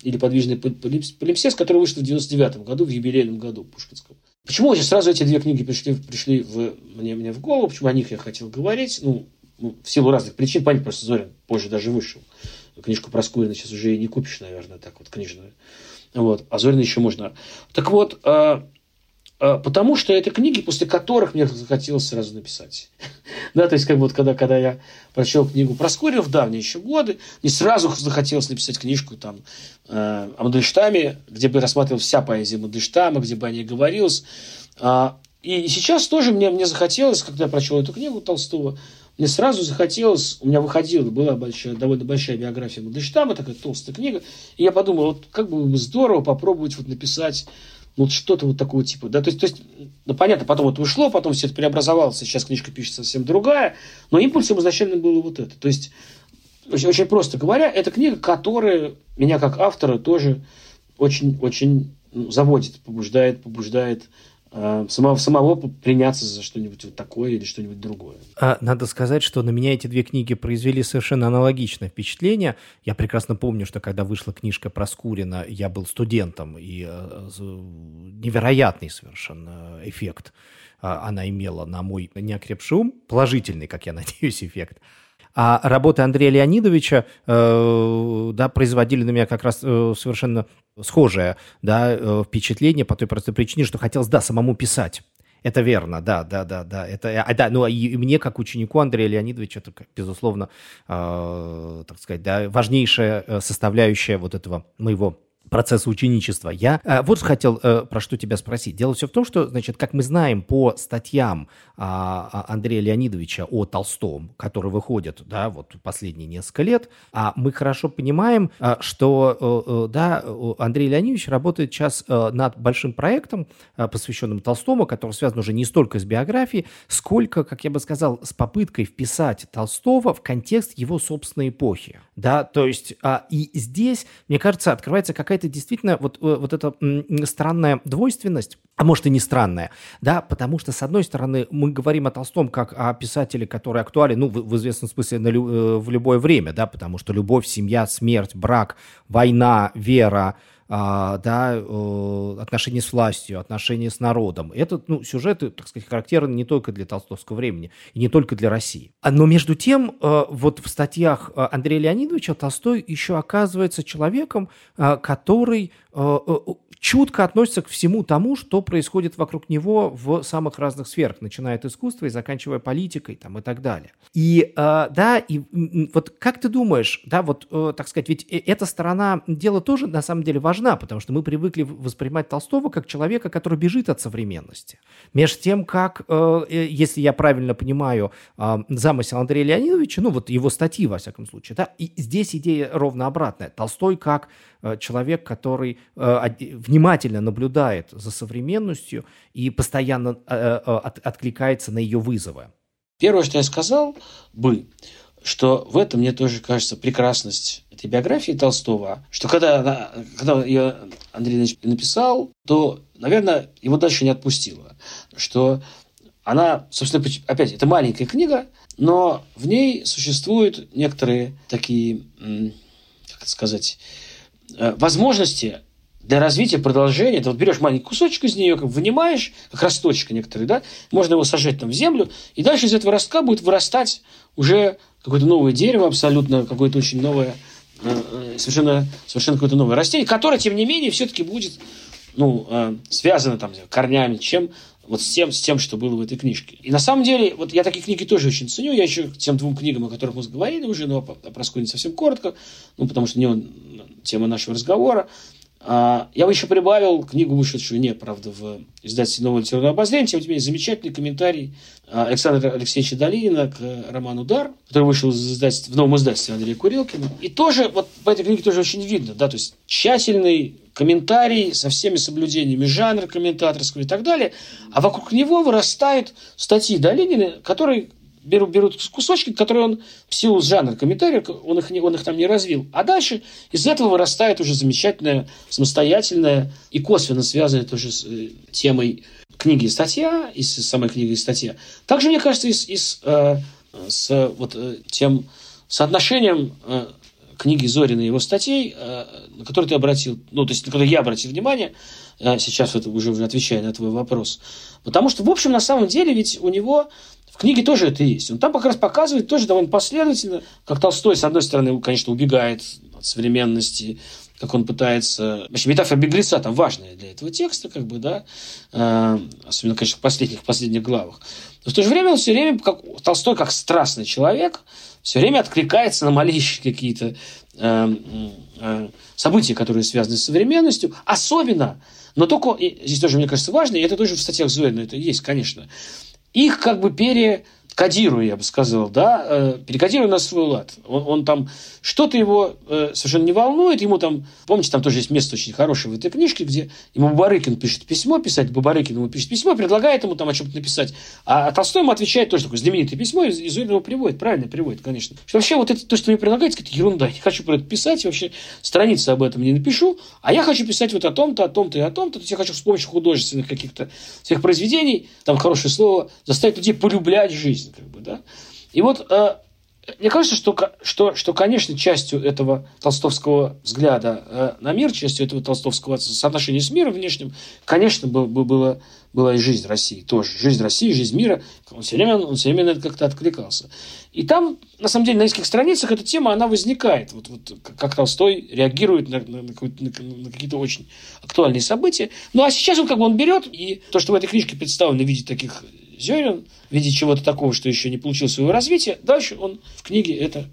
или подвижный полимсест, который вышел в 99 году, в юбилейном году Пушкинского. Почему сейчас сразу эти две книги пришли, пришли в, мне, мне в голову, почему о них я хотел говорить? Ну, ну, в силу разных причин, понятно, просто Зорин позже даже вышел. Книжку про Скурина сейчас уже и не купишь, наверное, так вот, книжную. Вот. А Зорина еще можно. Так вот, а, а, потому что это книги, после которых мне захотелось сразу написать. да, то есть, как вот, когда, когда я прочел книгу про Скорию в давние еще годы, мне сразу захотелось написать книжку там, э, о Мандельштаме, где бы рассматривал вся поэзия Мандельштама, где бы о ней говорилось. А, и сейчас тоже мне, мне захотелось, когда я прочел эту книгу Толстого, мне сразу захотелось, у меня выходила, была большая, довольно большая биография Мандельштама, такая толстая книга, и я подумал, вот как бы здорово попробовать вот написать ну, что-то вот такого типа, да, то есть, то есть, ну, понятно, потом вот ушло, потом все это преобразовалось, сейчас книжка пишется совсем другая, но импульсом изначально было вот это, то есть, очень, очень просто говоря, это книга, которая меня как автора тоже очень-очень ну, заводит, побуждает, побуждает самого, самого приняться за что-нибудь вот такое или что-нибудь другое. А, надо сказать, что на меня эти две книги произвели совершенно аналогичное впечатление. Я прекрасно помню, что когда вышла книжка про Скурина, я был студентом, и э, невероятный совершенно эффект э, она имела на мой неокрепший ум, положительный, как я надеюсь, эффект. А работы Андрея Леонидовича э, да, производили на меня как раз э, совершенно схожее да, э, впечатление по той простой причине, что хотелось, да, самому писать. Это верно, да, да, да, да. Это, а, да, ну и, и мне, как ученику Андрея Леонидовича, это, безусловно, э, так сказать, да, важнейшая э, составляющая вот этого моего процесса ученичества. Я э, вот хотел э, про что тебя спросить. Дело все в том, что, значит, как мы знаем по статьям э, Андрея Леонидовича о Толстом, которые выходят, да, вот последние несколько лет, а мы хорошо понимаем, э, что, э, э да, Андрей Леонидович работает сейчас э, над большим проектом, э, посвященным Толстому, который связан уже не столько с биографией, сколько, как я бы сказал, с попыткой вписать Толстого в контекст его собственной эпохи, да, то есть э, и здесь, мне кажется, открывается какая какая-то действительно вот, э, вот эта странная двойственность, а может и не странная, да, потому что, с одной стороны, мы говорим о Толстом как о писателе, который актуален, ну, в, в известном смысле, на, э, в любое время, да, потому что любовь, семья, смерть, брак, война, вера, а, да, отношения с властью, отношения с народом. Это, ну, сюжеты, так сказать, характерны не только для толстовского времени и не только для России. А, но между тем, э, вот в статьях э, Андрея Леонидовича Толстой еще оказывается человеком, который чутко относится к всему тому, что происходит вокруг него в самых разных сферах, начиная от искусства и заканчивая политикой там, и так далее. И э, да, и вот как ты думаешь, да, вот, э, так сказать, ведь э, эта сторона дела тоже на самом деле важна, потому что мы привыкли воспринимать Толстого как человека, который бежит от современности. Между тем, как, э, э, если я правильно понимаю, э, замысел Андрея Леонидовича, ну вот его статьи, во всяком случае, да, и здесь идея ровно обратная. Толстой как человек, который э, внимательно наблюдает за современностью и постоянно э, э, от, откликается на ее вызовы. Первое, что я сказал бы, что в этом мне тоже кажется прекрасность этой биографии Толстого, что когда, она, когда ее Андрей Ильич написал, то, наверное, его дальше не отпустило. Что она, собственно, опять, это маленькая книга, но в ней существуют некоторые такие, как это сказать, э, возможности для развития, продолжения, ты вот берешь маленький кусочек из нее, как вынимаешь, как росточек некоторый, да, можно его сажать там в землю, и дальше из этого ростка будет вырастать уже какое-то новое дерево абсолютно, какое-то очень новое, э, э, совершенно, совершенно какое-то новое растение, которое, тем не менее, все-таки будет ну, э, связано там корнями, чем вот с тем, с тем, что было в этой книжке. И на самом деле, вот я такие книги тоже очень ценю. Я еще к тем двум книгам, о которых мы говорили уже, но о Проскуне совсем коротко, ну, потому что не он тема нашего разговора. А, я бы еще прибавил книгу, вышедшую не, правда, в издательстве «Новое литературное обозрение», тем не менее, замечательный комментарий а, Александра Алексеевича Долинина к роману «Дар», который вышел из издательства, в новом издательстве Андрея Курилкина. И тоже, вот по этой книге тоже очень видно, да, то есть тщательный комментарий со всеми соблюдениями жанра комментаторского и так далее, а вокруг него вырастают статьи Долинина, которые берут, берут кусочки, которые он в силу жанра комментария, он их, он их там не развил. А дальше из этого вырастает уже замечательная, самостоятельная и косвенно связанная тоже с э, темой книги и статья, и с самой книги и статья. Также, мне кажется, и с, и с, э, с вот, э, тем соотношением э, книги Зорина и его статей, э, на которые ты обратил, ну, то есть на которые я обратил внимание, э, сейчас это уже отвечая на твой вопрос. Потому что, в общем, на самом деле ведь у него в книге тоже это есть. Он там как раз показывает тоже довольно последовательно, как Толстой, с одной стороны, конечно, убегает от современности, как он пытается... Вообще, метафора беглеца там важная для этого текста, как бы, да, э, особенно, конечно, в последних, последних главах. Но в то же время он все время, как, Толстой, как страстный человек, все время откликается на малейшие какие-то э, э, события, которые связаны с современностью, особенно, но только, здесь тоже, мне кажется, важно, и это тоже в статьях Зуэна это есть, конечно, их как бы пере кодируя, я бы сказал, да, э, перекодируя на свой лад. Он, он там, что-то его э, совершенно не волнует, ему там, помните, там тоже есть место очень хорошее в этой книжке, где ему Бабарыкин пишет письмо, писать Бабарыкин ему пишет письмо, предлагает ему там о чем-то написать, а, а Толстой ему отвечает тоже такое знаменитое письмо, и, Зурин его приводит, правильно приводит, конечно. Что вообще вот это, то, что мне предлагаете, это ерунда, не хочу про это писать, вообще страницы об этом не напишу, а я хочу писать вот о том-то, о том-то и о том-то, то есть я хочу с помощью художественных каких-то своих произведений, там хорошее слово, заставить людей полюблять жизнь жизнь, как бы, да. И вот э, мне кажется, что, что, что, конечно, частью этого толстовского взгляда э, на мир, частью этого толстовского соотношения с миром внешним, конечно, был, был, было, была и жизнь России тоже. Жизнь России, жизнь мира. Он все время, он все время на это как-то откликался. И там, на самом деле, на нескольких страницах эта тема, она возникает. Вот, вот как Толстой реагирует на, на, на, на какие-то очень актуальные события. Ну, а сейчас он как бы он берет, и то, что в этой книжке представлено в виде таких зерен, в виде чего-то такого, что еще не получил своего развития. Дальше он в книге это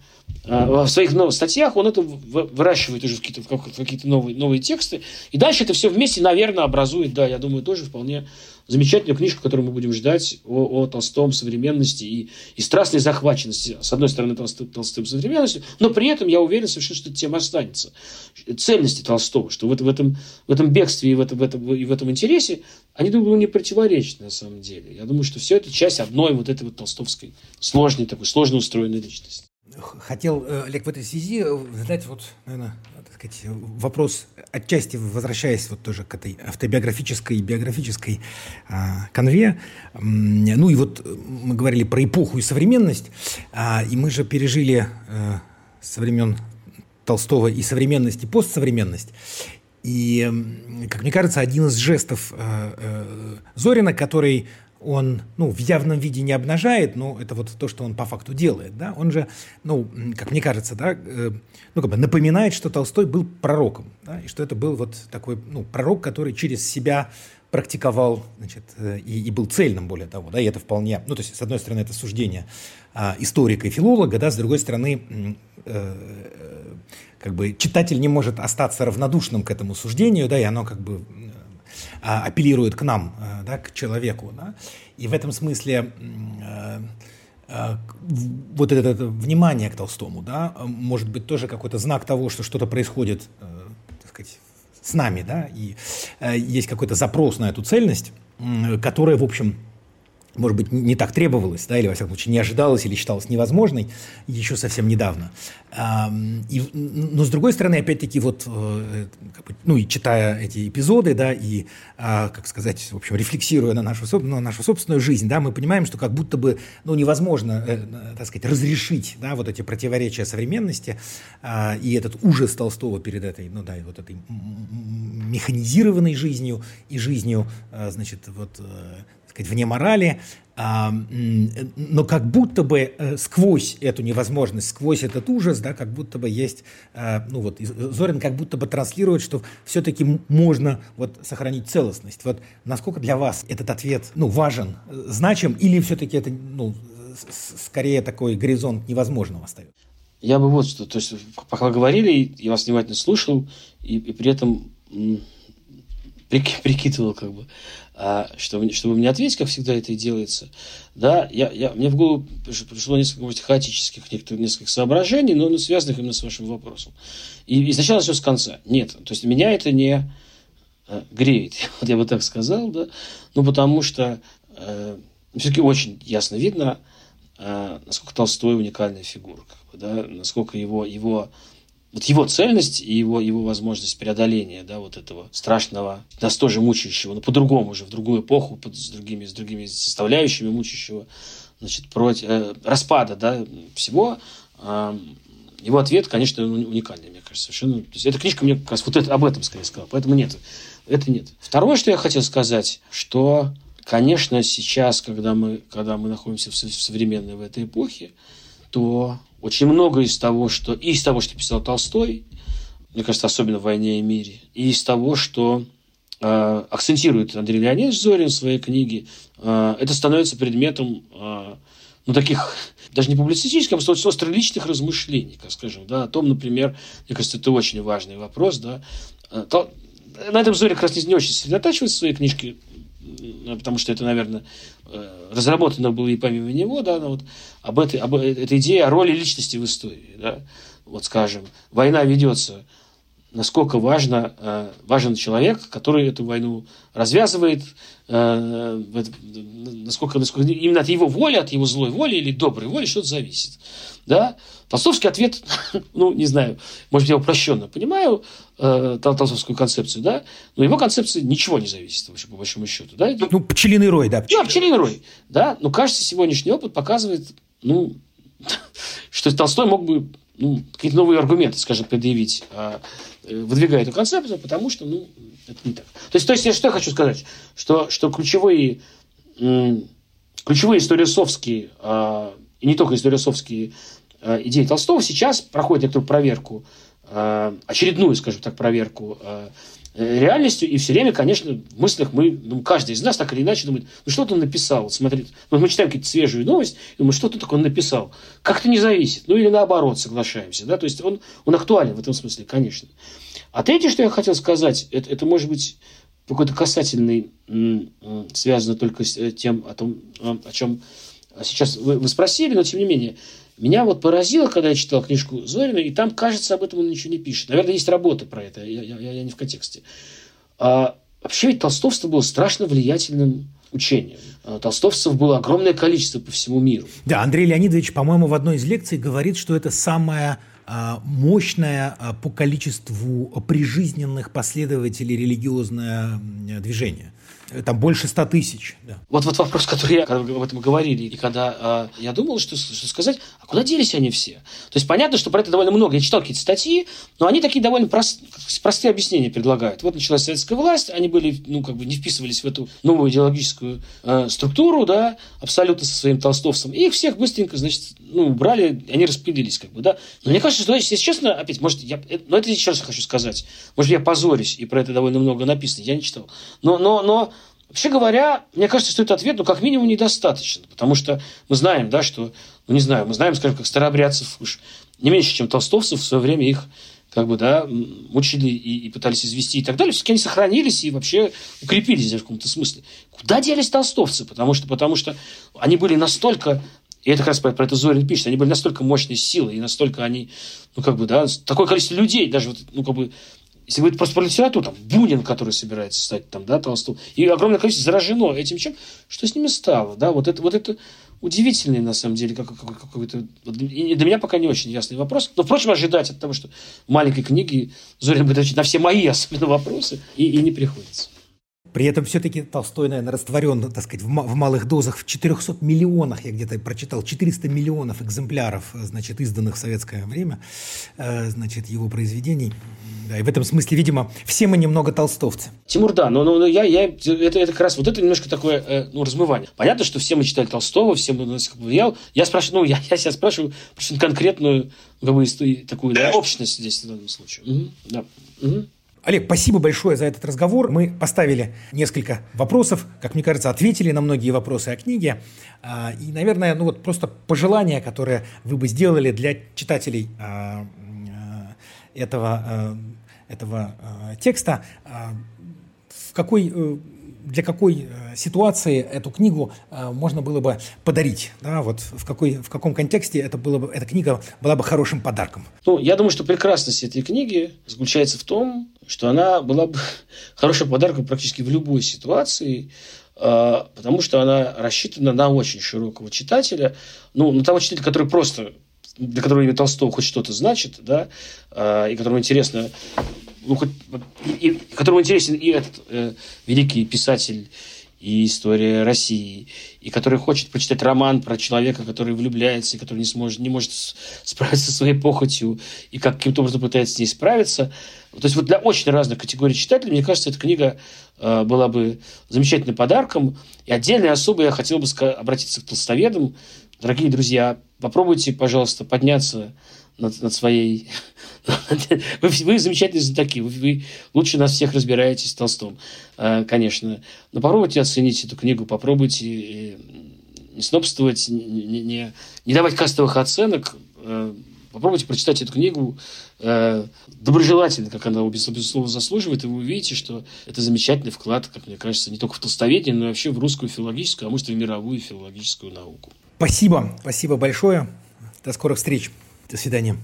в своих новых статьях он это выращивает уже в какие-то, какие-то новые, новые тексты. И дальше это все вместе, наверное, образует, да, я думаю, тоже вполне замечательную книжку, которую мы будем ждать о, о Толстом современности и, и страстной захваченности, с одной стороны, Толстым, Толстым современностью, но при этом, я уверен совершенно, что эта тема останется. Цельности Толстого, что в, в, этом, в этом бегстве и в этом, в, этом, и в этом интересе, они, думаю, не противоречат на самом деле. Я думаю, что все это часть одной вот этой вот толстовской сложной такой, сложно устроенной личности. Хотел, э, Олег, в этой связи э, задать вот, наверное, так сказать, вопрос, отчасти возвращаясь вот тоже к этой автобиографической, биографической а, конве. Ну и вот мы говорили про эпоху и современность, а, и мы же пережили а, со времен Толстого и современность, и постсовременность. И, как мне кажется, один из жестов Зорина, который он ну, в явном виде не обнажает, но это вот то, что он по факту делает. Да? Он же, ну, как мне кажется, да, э, ну, как бы напоминает, что Толстой был пророком, да, и что это был вот такой ну, пророк, который через себя практиковал, значит, э, и, и был цельным, более того, да, и это вполне, ну, то есть, с одной стороны, это суждение а, историка и филолога, да, с другой стороны, э, как бы читатель не может остаться равнодушным к этому суждению, да, и оно как бы апеллирует к нам, а, да, к человеку, да, и в этом смысле а, а, вот это, внимание к Толстому, да, может быть тоже какой-то знак того, что что-то происходит, э, так сказать, с нами, да, и э, есть какой-то запрос на эту цельность, которая, в общем, может быть, не так требовалось, да, или, во всяком случае, не ожидалось или считалось невозможной еще совсем недавно. И, но, с другой стороны, опять-таки, вот, э, ну, и читая эти эпизоды, да, и, а, как сказать, в общем, рефлексируя на нашу, на нашу собственную жизнь, да, мы понимаем, что как будто бы, ну, невозможно, э, так сказать, разрешить, да, вот эти противоречия современности а, и этот ужас Толстого перед этой, ну, да, вот этой механизированной жизнью и жизнью, а, значит, вот э, сказать, вне морали, а, но как будто бы э, сквозь эту невозможность, сквозь этот ужас, да, как будто бы есть, э, ну вот, Зорин как будто бы транслирует, что все-таки можно вот сохранить целостность. Вот насколько для вас этот ответ, ну, важен, значим, или все-таки это, ну, скорее такой горизонт невозможного остается? Я бы вот что, то есть, пока говорили, я вас внимательно слушал, и, и при этом прикидывал, как бы, а, чтобы, чтобы мне ответить, как всегда это и делается, да, я, я, мне в голову пришло несколько, может, хаотических некоторых, нескольких соображений, но, но связанных именно с вашим вопросом. И, и сначала все с конца. Нет, то есть меня это не э, греет, вот я бы так сказал, да, ну, потому что э, все-таки очень ясно видно, э, насколько Толстой уникальная фигура, как бы, да, насколько его, его вот его цельность и его, его возможность преодоления да, вот этого страшного, нас тоже мучающего, но по-другому уже, в другую эпоху, под, с, другими, с другими составляющими мучающего, значит, против, э, распада да, всего, э, его ответ, конечно, уникальный, мне кажется, совершенно. То есть эта книжка мне как раз вот это, об этом скорее сказала, поэтому нет, это нет. Второе, что я хотел сказать, что, конечно, сейчас, когда мы, когда мы находимся в, современной в этой эпохе, то очень много из того, что и из того, что писал Толстой, мне кажется, особенно в «Войне и мире», и из того, что э, акцентирует Андрей Леонидович Зорин в своей книге, э, это становится предметом э, ну, таких, даже не публицистических, а просто личных размышлений, как скажем, да, о том, например, мне кажется, это очень важный вопрос, да, э, то, на этом Зорин как раз не очень сосредотачивается в своей книжке, потому что это, наверное, э, разработано было и помимо него, да, но вот об этой, об этой идее о роли личности в истории, да, вот скажем, война ведется, насколько важно, э, важен человек, который эту войну развязывает, э, насколько, насколько именно от его воли, от его злой воли или доброй воли что-то зависит, да, Толстовский ответ, ну, не знаю, может, я упрощенно понимаю э, толстовскую концепцию, да, но его концепции ничего не зависит, вообще, по большому счету, да. Ну, пчелиный рой, да. Да, пчелиный рой, да, но, кажется, сегодняшний опыт показывает, ну, что Толстой мог бы ну, какие-то новые аргументы, скажем, предъявить, а, э, выдвигая эту концепцию, потому что, ну, это не так. То есть, то есть я что я хочу сказать? Что, что ключевые, ключевые историосовские, а, и не только историосовские Э, идеи Толстого сейчас проходит некоторую проверку, очередную, скажем так, проверку реальностью, и все время, конечно, в мыслях мы, ну, каждый из нас так или иначе думает, ну что ты написал, вот смотри, ну, мы читаем какие-то свежую новость, и думаем, что ты такое написал, как-то не зависит, ну или наоборот, соглашаемся, да, то есть он, он актуален в этом смысле, конечно. А третье, что я хотел сказать, это, это может быть какой-то касательный, связано только с тем, о том, о чем сейчас вы, вы спросили, но тем не менее, меня вот поразило, когда я читал книжку Зорина, и там, кажется, об этом он ничего не пишет. Наверное, есть работы про это, я, я, я не в контексте. А, вообще ведь толстовство было страшно влиятельным учением. А, толстовцев было огромное количество по всему миру. Да, Андрей Леонидович, по-моему, в одной из лекций говорит, что это самое а, мощное а, по количеству прижизненных последователей религиозное движение – Там больше ста тысяч. Да. Вот, вот вопрос, который я, когда об этом говорили, и когда э, я думал, что, что сказать, а куда делись они все? То есть понятно, что про это довольно много. Я читал какие-то статьи, но они такие довольно прост, простые объяснения предлагают. Вот началась советская власть, они были, ну, как бы не вписывались в эту новую идеологическую э, структуру, да, абсолютно со своим толстовцем. И их всех быстренько, значит, ну, брали, они распределились, как бы, да. Но мне кажется, что, если честно, опять, может, я, э, но это еще раз хочу сказать, может, я позорюсь, и про это довольно много написано, я не читал. Но, но, но Вообще говоря, мне кажется, что этот ответ, ну, как минимум, недостаточно. Потому что мы знаем, да, что, ну, не знаю, мы знаем, скажем, как старообрядцев уж не меньше, чем толстовцев, в свое время их как бы, да, мучили и, и пытались извести и так далее, все-таки они сохранились и вообще укрепились в каком-то смысле. Куда делись толстовцы? Потому что, потому что они были настолько и это как раз про, про это Зорин пишет. Они были настолько мощной силой, и настолько они, ну, как бы, да, такое количество людей, даже вот, ну, как бы, если про литературу, там, Бунин, который собирается стать там, да, Толстым, и огромное количество заражено этим чем, что с ними стало, да, вот это, вот это удивительный, на самом деле, как, как, какой-то, для меня пока не очень ясный вопрос, но, впрочем, ожидать от того, что маленькой книге Зорин будет отвечать на все мои особенно вопросы, и, и не приходится. При этом все-таки Толстой, наверное, растворен, так сказать, в, в малых дозах, в 400 миллионах, я где-то прочитал, 400 миллионов экземпляров, значит, изданных в советское время, э, значит, его произведений. Да, и в этом смысле, видимо, все мы немного толстовцы. Тимур, да, но, но, но я, я, это, это как раз вот это немножко такое э, ну, размывание. Понятно, что все мы читали Толстого, все мы на нас влиял. Я спрашиваю, ну, я, я себя спрашиваю конкретную как бы, такую да, общность здесь в данном случае. Угу, да. Угу. Олег, спасибо большое за этот разговор. Мы поставили несколько вопросов, как мне кажется, ответили на многие вопросы о книге. А, и, наверное, ну вот просто пожелания, которые вы бы сделали для читателей а, этого, этого текста, в какой э, для какой э, ситуации эту книгу э, можно было бы подарить? Да, вот в, какой, в каком контексте это было бы, эта книга была бы хорошим подарком? Ну, я думаю, что прекрасность этой книги заключается в том, что она была бы хорошим подарком практически в любой ситуации, э, потому что она рассчитана на очень широкого читателя, ну, на того читателя, который просто для которого имя Толстого хоть что-то значит, да, и которому интересно ну, хоть, и, которому интересен и этот э, великий писатель и история России, и который хочет прочитать роман про человека, который влюбляется, и который не, сможет, не может справиться со своей похотью, и как, каким-то образом пытается с ней справиться. То есть вот для очень разных категорий читателей, мне кажется, эта книга э, была бы замечательным подарком. И отдельно и особо я хотел бы обратиться к толстоведам. Дорогие друзья, попробуйте, пожалуйста, подняться над, над своей... вы, вы замечательные знатоки, вы, вы лучше нас всех разбираетесь в Толстом, э, конечно. Но попробуйте оценить эту книгу, попробуйте э, не снобствовать, не, не, не давать кастовых оценок, э, попробуйте прочитать эту книгу э, доброжелательно, как она, безусловно, заслуживает, и вы увидите, что это замечательный вклад, как мне кажется, не только в толстоведение, но и вообще в русскую филологическую, а может и в мировую филологическую науку. Спасибо, спасибо большое. До скорых встреч. До свидания.